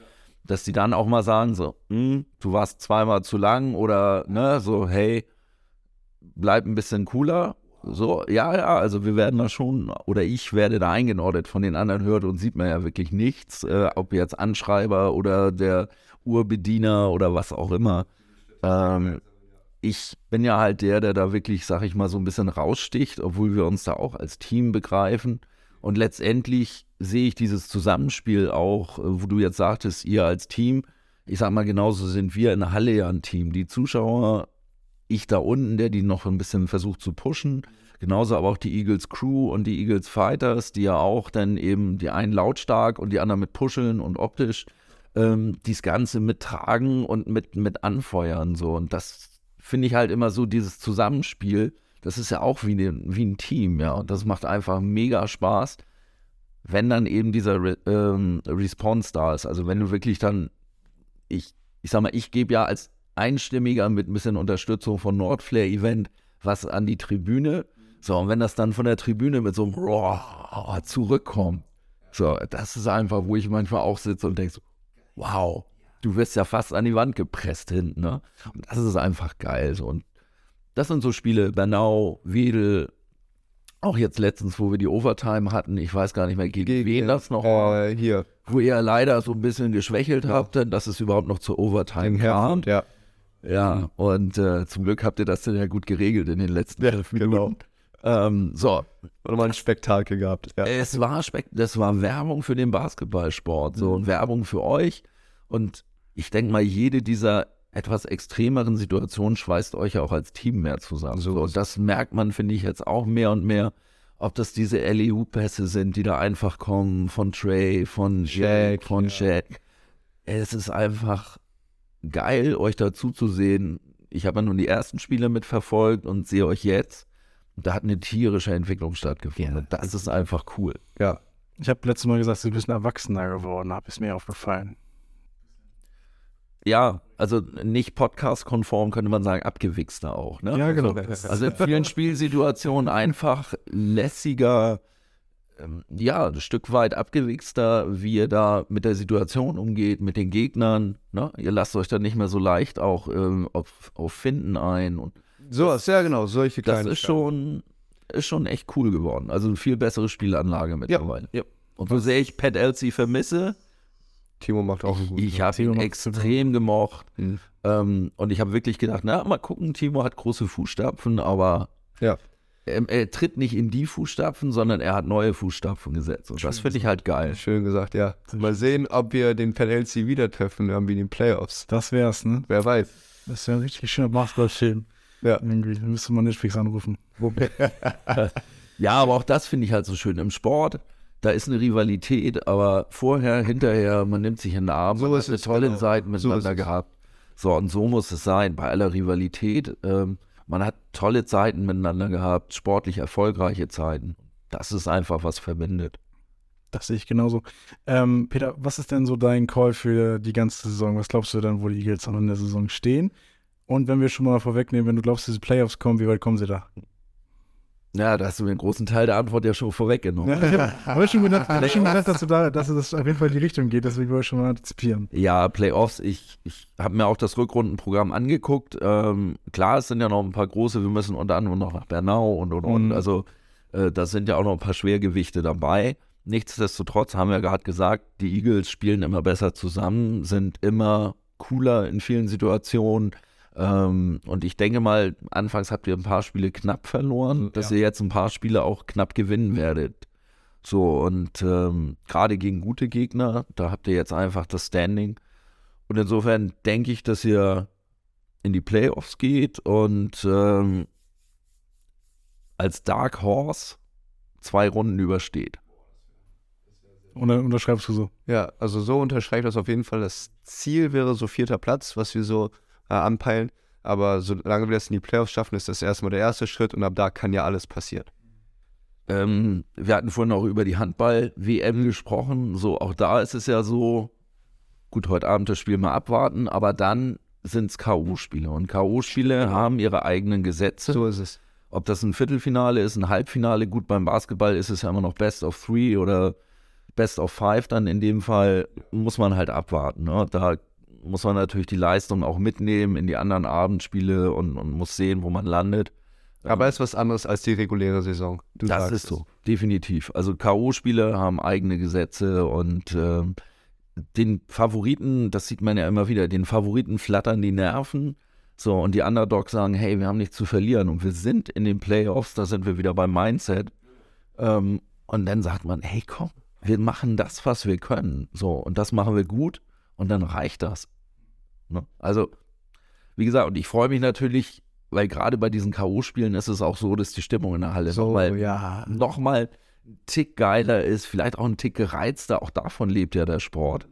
dass die dann auch mal sagen, so, hm, du warst zweimal zu lang oder ne, so, hey, bleib ein bisschen cooler. So, ja, ja, also wir werden da schon, oder ich werde da eingenordet, von den anderen hört und sieht man ja wirklich nichts, äh, ob jetzt Anschreiber oder der Urbediener oder was auch immer. Ähm, ich bin ja halt der, der da wirklich, sag ich mal, so ein bisschen raussticht, obwohl wir uns da auch als Team begreifen. Und letztendlich sehe ich dieses Zusammenspiel auch, äh, wo du jetzt sagtest, ihr als Team, ich sag mal, genauso sind wir in der Halle ja ein Team. Die Zuschauer, ich da unten, der die noch ein bisschen versucht zu pushen. Genauso aber auch die Eagles Crew und die Eagles Fighters, die ja auch dann eben die einen lautstark und die anderen mit Puscheln und optisch ähm, dies Ganze mittragen und mit, mit anfeuern. So. Und das finde ich halt immer so, dieses Zusammenspiel, das ist ja auch wie, ne, wie ein Team, ja. Und das macht einfach mega Spaß, wenn dann eben dieser Re ähm, Response da ist. Also wenn du wirklich dann, ich, ich sag mal, ich gebe ja als Einstimmiger mit ein bisschen Unterstützung von Nordflair Event was an die Tribüne. So, und wenn das dann von der Tribüne mit so einem Roar zurückkommt, so, das ist einfach, wo ich manchmal auch sitze und denke so, wow, du wirst ja fast an die Wand gepresst hinten, ne? Und das ist einfach geil. So. Und das sind so Spiele, Bernau, Wedel, auch jetzt letztens, wo wir die Overtime hatten, ich weiß gar nicht mehr, gegen, wen das noch äh. Hier. Wo ihr leider so ein bisschen geschwächelt ja. habt, dass es überhaupt noch zur Overtime kam. Ja. Ja, und äh, zum Glück habt ihr das dann ja gut geregelt in den letzten ja, Minuten. Genau. Ähm, so. Oder mal ein Spektakel gehabt. Ja. Es war Spek das war Werbung für den Basketballsport, so mhm. und Werbung für euch. Und ich denke mal, jede dieser etwas extremeren Situationen schweißt euch ja auch als Team mehr zusammen. So, und das merkt man, finde ich, jetzt auch mehr und mehr. Ob das diese LEU-Pässe sind, die da einfach kommen, von Trey, von Jack, von ja. Jack. Es ist einfach geil, euch dazu zu sehen. Ich habe ja nun die ersten Spiele mitverfolgt und sehe euch jetzt. Da hat eine tierische Entwicklung stattgefunden. Ja. Das ist einfach cool. Ja. Ich habe letztes Mal gesagt, du bist ein Erwachsener geworden, habe es mir aufgefallen ja, also nicht podcast-konform, könnte man sagen, abgewichster auch. Ne? Ja, genau. Also in vielen Spielsituationen einfach lässiger, ähm, ja, ein Stück weit abgewichster, wie ihr da mit der Situation umgeht, mit den Gegnern. Ne? Ihr lasst euch dann nicht mehr so leicht auch ähm, auf, auf Finden ein. Und so was, ja genau, solche kleinen. Das ist schon, ist schon echt cool geworden. Also eine viel bessere Spielanlage mittlerweile. Ja, ja. Und so sehr ich Pat Elsie vermisse, Timo macht auch einen guten Ich, ich habe ihn extrem gemocht. Mhm. Ähm, und ich habe wirklich gedacht, na, mal gucken, Timo hat große Fußstapfen, aber ja. Er, er, tritt nicht in die Fußstapfen, sondern er hat neue Fußstapfen gesetzt. Und Schön das finde ich halt geil. Schön gesagt, ja. Mal sehen, ob wir den Penalty wieder treffen, irgendwie in den Playoffs. Das wär's, ne? Wer weiß. Das wäre ein richtig schöner Basketballfilm. Ja. Irgendwie müsste man Netflix anrufen. ja, aber auch das finde ich halt so schön im Sport da ist eine Rivalität, aber vorher, hinterher, man nimmt sich in den Arm, so man hat eine tolle genau. Zeit miteinander so gehabt. So, und so muss es sein, bei aller Rivalität. Ähm, man hat tolle Zeiten miteinander gehabt, sportlich erfolgreiche Zeiten. Das ist einfach, was verbindet. Das sehe ich genauso. Ähm, Peter, was ist denn so dein Call für die ganze Saison? Was glaubst du dann, wo die Eagles noch in der Saison stehen? Und wenn wir schon mal vorwegnehmen, wenn du glaubst, diese Playoffs kommen, wie weit kommen sie da? Ja, da hast du mir einen großen Teil der Antwort ja schon vorweggenommen. Ja, ich habe schon gedacht, hab schon gedacht dass, du da, dass das auf jeden Fall in die Richtung geht, deswegen wollte ich schon mal antizipieren. Ja, Playoffs, ich, ich habe mir auch das Rückrundenprogramm angeguckt. Ähm, klar, es sind ja noch ein paar große, wir müssen unter anderem noch nach Bernau und und und. Mhm. Also äh, da sind ja auch noch ein paar Schwergewichte dabei. Nichtsdestotrotz haben wir gerade gesagt, die Eagles spielen immer besser zusammen, sind immer cooler in vielen Situationen. Ähm, und ich denke mal, anfangs habt ihr ein paar Spiele knapp verloren, dass ja. ihr jetzt ein paar Spiele auch knapp gewinnen werdet. So, und ähm, gerade gegen gute Gegner, da habt ihr jetzt einfach das Standing. Und insofern denke ich, dass ihr in die Playoffs geht und ähm, als Dark Horse zwei Runden übersteht. Und dann unterschreibst du so? Ja, also so unterschreibt das auf jeden Fall. Das Ziel wäre so vierter Platz, was wir so äh, anpeilen. Aber solange wir das in die Playoffs schaffen, ist das erstmal der erste Schritt und ab da kann ja alles passieren. Ähm, wir hatten vorhin auch über die Handball-WM gesprochen. So, auch da ist es ja so, gut, heute Abend das Spiel mal abwarten, aber dann sind es K.O.-Spiele. Und K.O.-Spiele haben ihre eigenen Gesetze. So ist es. Ob das ein Viertelfinale ist, ein Halbfinale, gut, beim Basketball ist es ja immer noch Best of Three oder Best of Five, dann in dem Fall muss man halt abwarten. Ne? Da muss man natürlich die Leistung auch mitnehmen in die anderen Abendspiele und, und muss sehen, wo man landet. Aber es ist was anderes als die reguläre Saison. Du das ist so, definitiv. Also K.O.-Spiele haben eigene Gesetze und äh, den Favoriten, das sieht man ja immer wieder, den Favoriten flattern die Nerven. So, und die Underdogs sagen, hey, wir haben nichts zu verlieren und wir sind in den Playoffs, da sind wir wieder beim Mindset. Ähm, und dann sagt man, hey, komm, wir machen das, was wir können. So, und das machen wir gut und dann reicht das. Ne? Also, wie gesagt, und ich freue mich natürlich, weil gerade bei diesen K.O.-Spielen ist es auch so, dass die Stimmung in der Halle So, nochmal ja. noch mal ein Tick geiler ist, vielleicht auch ein Tick gereizter. Auch davon lebt ja der Sport.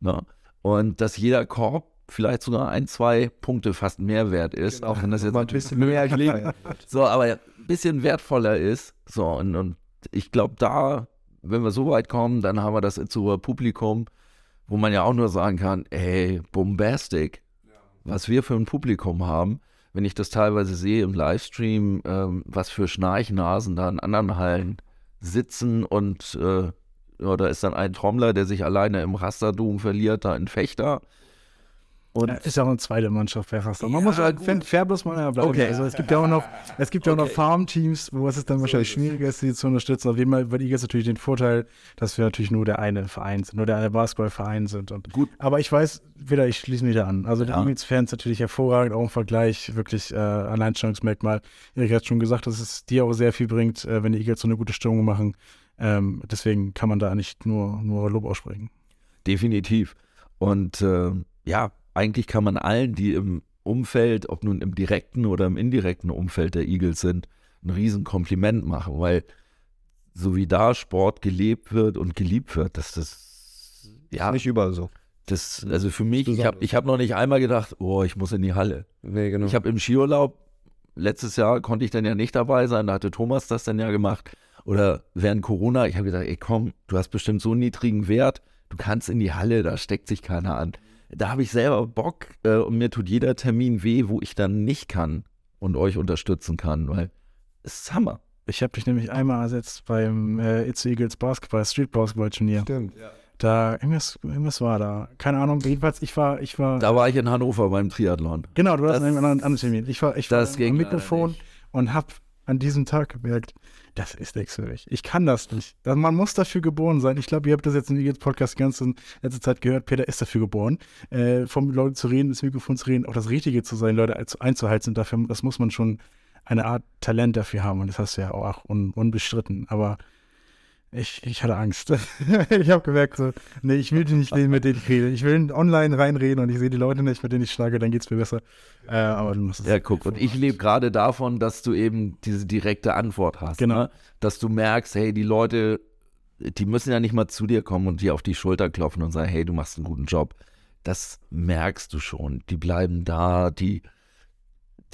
Ne? Und dass jeder Korb vielleicht sogar ein, zwei Punkte fast mehr wert ist, auch wenn das jetzt ein bisschen mehr gefeiert. so, aber ein bisschen wertvoller ist. So, und, und ich glaube, da, wenn wir so weit kommen, dann haben wir das Itzuer Publikum, wo man ja auch nur sagen kann, ey, bombastic, was wir für ein Publikum haben. Wenn ich das teilweise sehe im Livestream, ähm, was für Schnarchnasen da in anderen Hallen sitzen und äh, ja, da ist dann ein Trommler, der sich alleine im Rasterdom verliert, da ein Fechter. Und Ist ja auch eine zweite Mannschaft bei Raster. Man Ja, muss halt fair, bloß mal ja bleiben. Okay. Also es gibt ja auch noch, es gibt ja auch noch Okay. Farmteams, wo es ist dann wahrscheinlich schwieriger ist, die zu unterstützen. Auf jeden Fall, weil die jetzt natürlich den Vorteil, dass wir natürlich nur der eine Verein sind, nur der eine Basketballverein sind. Und Gut. Aber ich weiß, wieder, ich schließe mich da an. Also die Ja. Eagles-Fans natürlich hervorragend, auch im Vergleich, wirklich äh, Alleinstellungsmerkmal. Erik hat schon gesagt, dass es dir auch sehr viel bringt, äh, wenn die Eagles so eine gute Stimmung machen. Ähm, deswegen kann man da nicht nur, nur Lob aussprechen. Definitiv. Und äh, ja, eigentlich kann man allen, die im Umfeld, ob nun im direkten oder im indirekten Umfeld der Eagles sind, ein Riesenkompliment machen, weil so wie da Sport gelebt wird und geliebt wird, dass das ja, Nicht überall so. das also für mich, ich habe ich hab noch nicht einmal gedacht, oh, ich muss in die Halle. Nee, genau. Ich habe im Skiurlaub, letztes Jahr konnte ich dann ja nicht dabei sein, da hatte Thomas das dann ja gemacht. Oder während Corona, ich habe gedacht, ey komm, du hast bestimmt so einen niedrigen Wert, du kannst in die Halle, da steckt sich keiner an. Da habe ich selber Bock äh, und mir tut jeder Termin weh, wo ich dann nicht kann und euch unterstützen kann, weil es ist Hammer. Ich habe dich nämlich einmal ersetzt beim äh, It's Eagles Basketball, Street Basketball Turnier. Stimmt. Da, irgendwas, irgendwas war da. Keine Ahnung, jedenfalls, ich war, ich war, Da war ich in Hannover beim Triathlon. genau, du hast das- einen anderen, Termin. Ich war, ich war das ging am Mikrofon und habe an diesem Tag gemerkt, das ist nichts für mich. Ich kann das nicht. Man muss dafür geboren sein. Ich glaube, ihr habt das jetzt im Podcast die ganze letzte Zeit gehört. Peter ist dafür geboren, äh, vom Leuten zu reden, ins Mikrofon zu reden, auch das Richtige zu sein, Leute einzu- einzuhalten. Dafür, das muss man schon eine Art Talent dafür haben. Und das hast du ja auch un, unbestritten. Aber ich, ich hatte Angst. ich habe gemerkt, so, nee, ich will die nicht reden, mit denen ich rede. Ich will online reinreden und ich sehe die Leute nicht, mit denen ich schlage, dann geht es mir besser. Äh, aber du musst es. Ja, guck, und ich lebe gerade davon, dass du eben diese direkte Antwort hast. Genau. Ne? Dass du merkst, hey, die Leute, die müssen ja nicht mal zu dir kommen und dir auf die Schulter klopfen und sagen, hey, du machst einen guten Job. Das merkst du schon. Die bleiben da, die,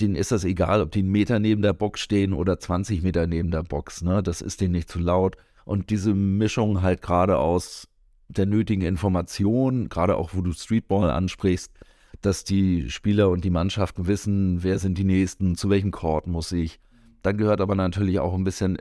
denen ist das egal, ob die einen Meter neben der Box stehen oder 20 Meter neben der Box. Ne? Das ist denen nicht zu laut. Und diese Mischung halt gerade aus der nötigen Information, gerade auch wo du Streetball ansprichst, dass die Spieler und die Mannschaften wissen, wer sind die Nächsten, zu welchem Court muss ich. Dann gehört aber natürlich auch ein bisschen,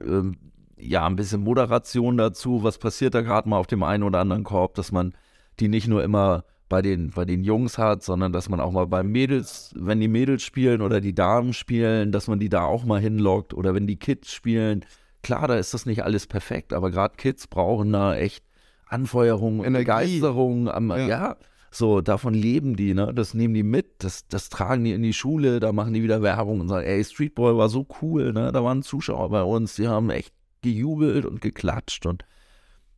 ähm, ja, ein bisschen Moderation dazu. Was passiert da gerade mal auf dem einen oder anderen Korb, dass man die nicht nur immer bei den, bei den Jungs hat, sondern dass man auch mal bei Mädels, wenn die Mädels spielen oder die Damen spielen, dass man die da auch mal hinlockt oder wenn die Kids spielen. Klar, da ist das nicht alles perfekt, aber gerade Kids brauchen da echt Anfeuerung, Energie. Begeisterung. Am, Ja. ja. so davon leben die, ne? Das nehmen die mit, das, das tragen die in die Schule, da machen die wieder Werbung und sagen, ey, Streetball war so cool, ne? Da waren Zuschauer bei uns, die haben echt gejubelt und geklatscht und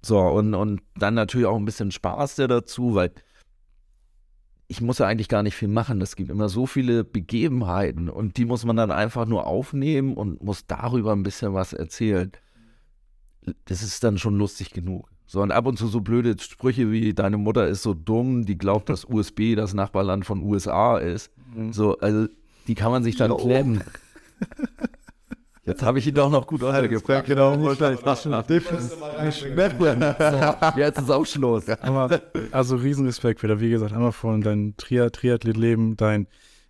so, und, und dann natürlich auch ein bisschen Spaß der dazu, weil ich muss ja eigentlich gar nicht viel machen. Es gibt immer so viele Begebenheiten und die muss man dann einfach nur aufnehmen und muss darüber ein bisschen was erzählen. Das ist dann schon lustig genug. So, und ab und zu so blöde Sprüche wie deine Mutter ist so dumm, die glaubt, dass USB das Nachbarland von USA ist. So, also die kann man sich dann klemmen. Jetzt habe ich ihn doch noch gut untergebracht. Genau. Jetzt ist auch Schluss. Aber, also Riesenrespekt wieder, wie gesagt, einmal von dein Triath Triathlet-Leben, dein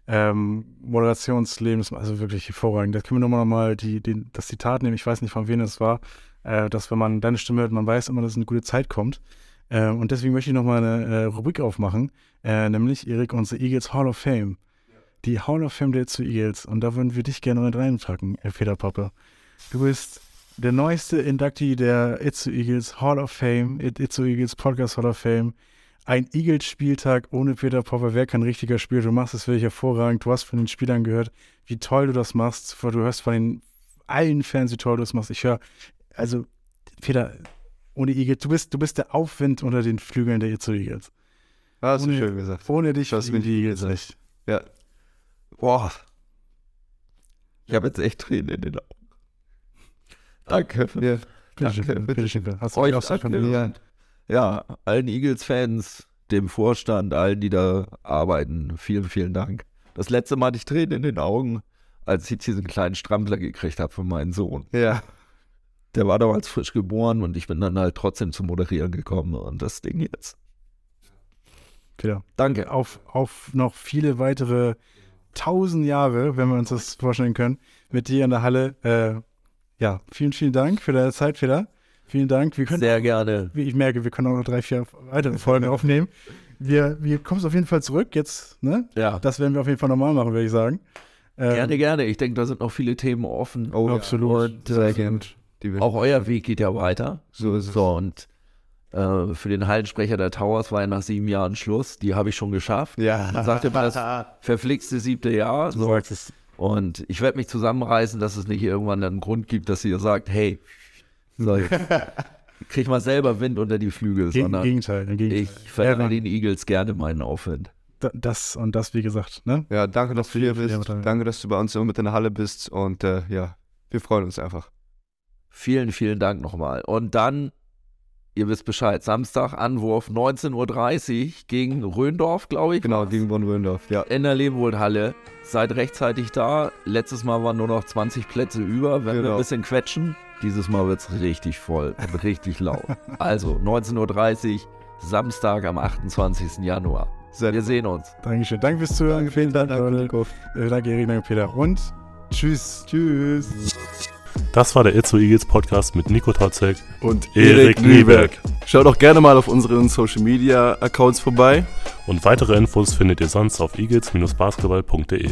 ähm, Moderationsleben, das ist also wirklich hervorragend. Da können wir nochmal noch mal die, die, das Zitat nehmen, ich weiß nicht, von wem es war, äh, dass wenn man deine Stimme hört, man weiß immer, dass eine gute Zeit kommt. Äh, und deswegen möchte ich nochmal eine äh, Rubrik aufmachen, äh, nämlich Erik, unsere Eagles Hall of Fame. Die Hall of Fame der zu Eagles. Und da würden wir dich gerne mit reinpacken, Peter Poppe. Du bist der neueste Inductee der Itzu Eagles Hall of Fame, It- Itzu Eagles Podcast Hall of Fame. ein Eagles-Spieltag ohne Peter Popper wäre kein richtiger Spiel. Du machst es wirklich hervorragend. Du hast von den Spielern gehört, wie toll du das machst. Du hörst von den allen Fans, wie toll du das machst. Ich höre, also Peter, ohne Eagles, du bist, du bist der Aufwind unter den Flügeln der Itzo Eagles. Hast du Ohne- schön gesagt. Ohne dich Das bin die Eagles nicht. Ja. Boah. Ich habe jetzt echt Tränen in den Augen. Danke. ja. Danke, bitteschön. Peter. Hast du Euch auch danke. von Ja. Ja, allen Eagles-Fans, dem Vorstand, allen, die da arbeiten, vielen, vielen Dank. Das letzte Mal hatte ich Tränen in den Augen, als ich diesen kleinen Strampler gekriegt habe von meinem Sohn. ja. Der war damals frisch geboren und ich bin dann halt trotzdem zum Moderieren gekommen und das Ding jetzt. Peter. Danke. Auf, auf noch viele weitere tausend Jahre, wenn wir uns das vorstellen können, mit dir in der Halle. Äh, ja, vielen, vielen Dank für deine Zeit, Peter. Vielen Dank. Wir können Sehr gerne. wie ich merke, wir können auch noch drei, vier weitere Folgen aufnehmen. Wir, wir kommen auf jeden Fall zurück jetzt, ne? Ja, Das werden wir auf jeden Fall nochmal machen, würde ich sagen. Ähm, gerne, gerne. Ich denke, da sind noch viele Themen offen. Oh, Absolut. Und Sehr äh, gerne. Will- auch euer Weg geht ja weiter. so ist es. So, und äh, für den Hallensprecher der Towers war ja nach sieben Jahren Schluss. Die habe ich schon geschafft. Ja. Man sagte mal, das verflixte siebte Jahr. So. sagst es. Und ich werde mich zusammenreißen, dass es nicht irgendwann einen Grund gibt, dass ihr sagt, hey, so, krieg mal selber Wind unter die Flügel, Ge- Im sondern Gegenteil, im Gegenteil. ich verleihe Ja, den Eagles gerne meinen Aufwind. Da- Das und das, wie gesagt, ne? Ja, danke, dass du hier bist. Dank. Danke, dass du bei uns immer mit in der Halle bist. Und äh, ja, wir freuen uns einfach. Vielen, vielen Dank nochmal. Und dann, ihr wisst Bescheid, Samstag Anwurf 19.30 Uhr gegen Röndorf, glaube ich. Genau, war's. gegen Bonn Wöndorf. Ja. in der Lebenwohlhalle. Seid rechtzeitig da. Letztes Mal waren nur noch 20 Plätze über. Wenn wir Genau. ein bisschen quetschen, dieses Mal wird es richtig voll und richtig laut. Also 19.30 Uhr, Samstag am 28. Januar. Sehr Wir sehen uns. Dankeschön. Danke fürs Zuhören. Vielen Dank. Äh, Danke, Erik, danke, Peter. Und tschüss. Tschüss. Das war der Itzo Eagles Podcast mit Nico Totzek. Und Erik Nüberg. Schaut auch gerne mal auf unseren Social Media Accounts vorbei. Und weitere Infos findet ihr sonst auf eagles-basketball.de.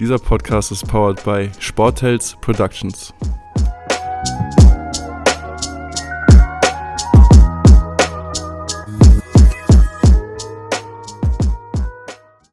Dieser Podcast ist powered by Sporthelds Productions.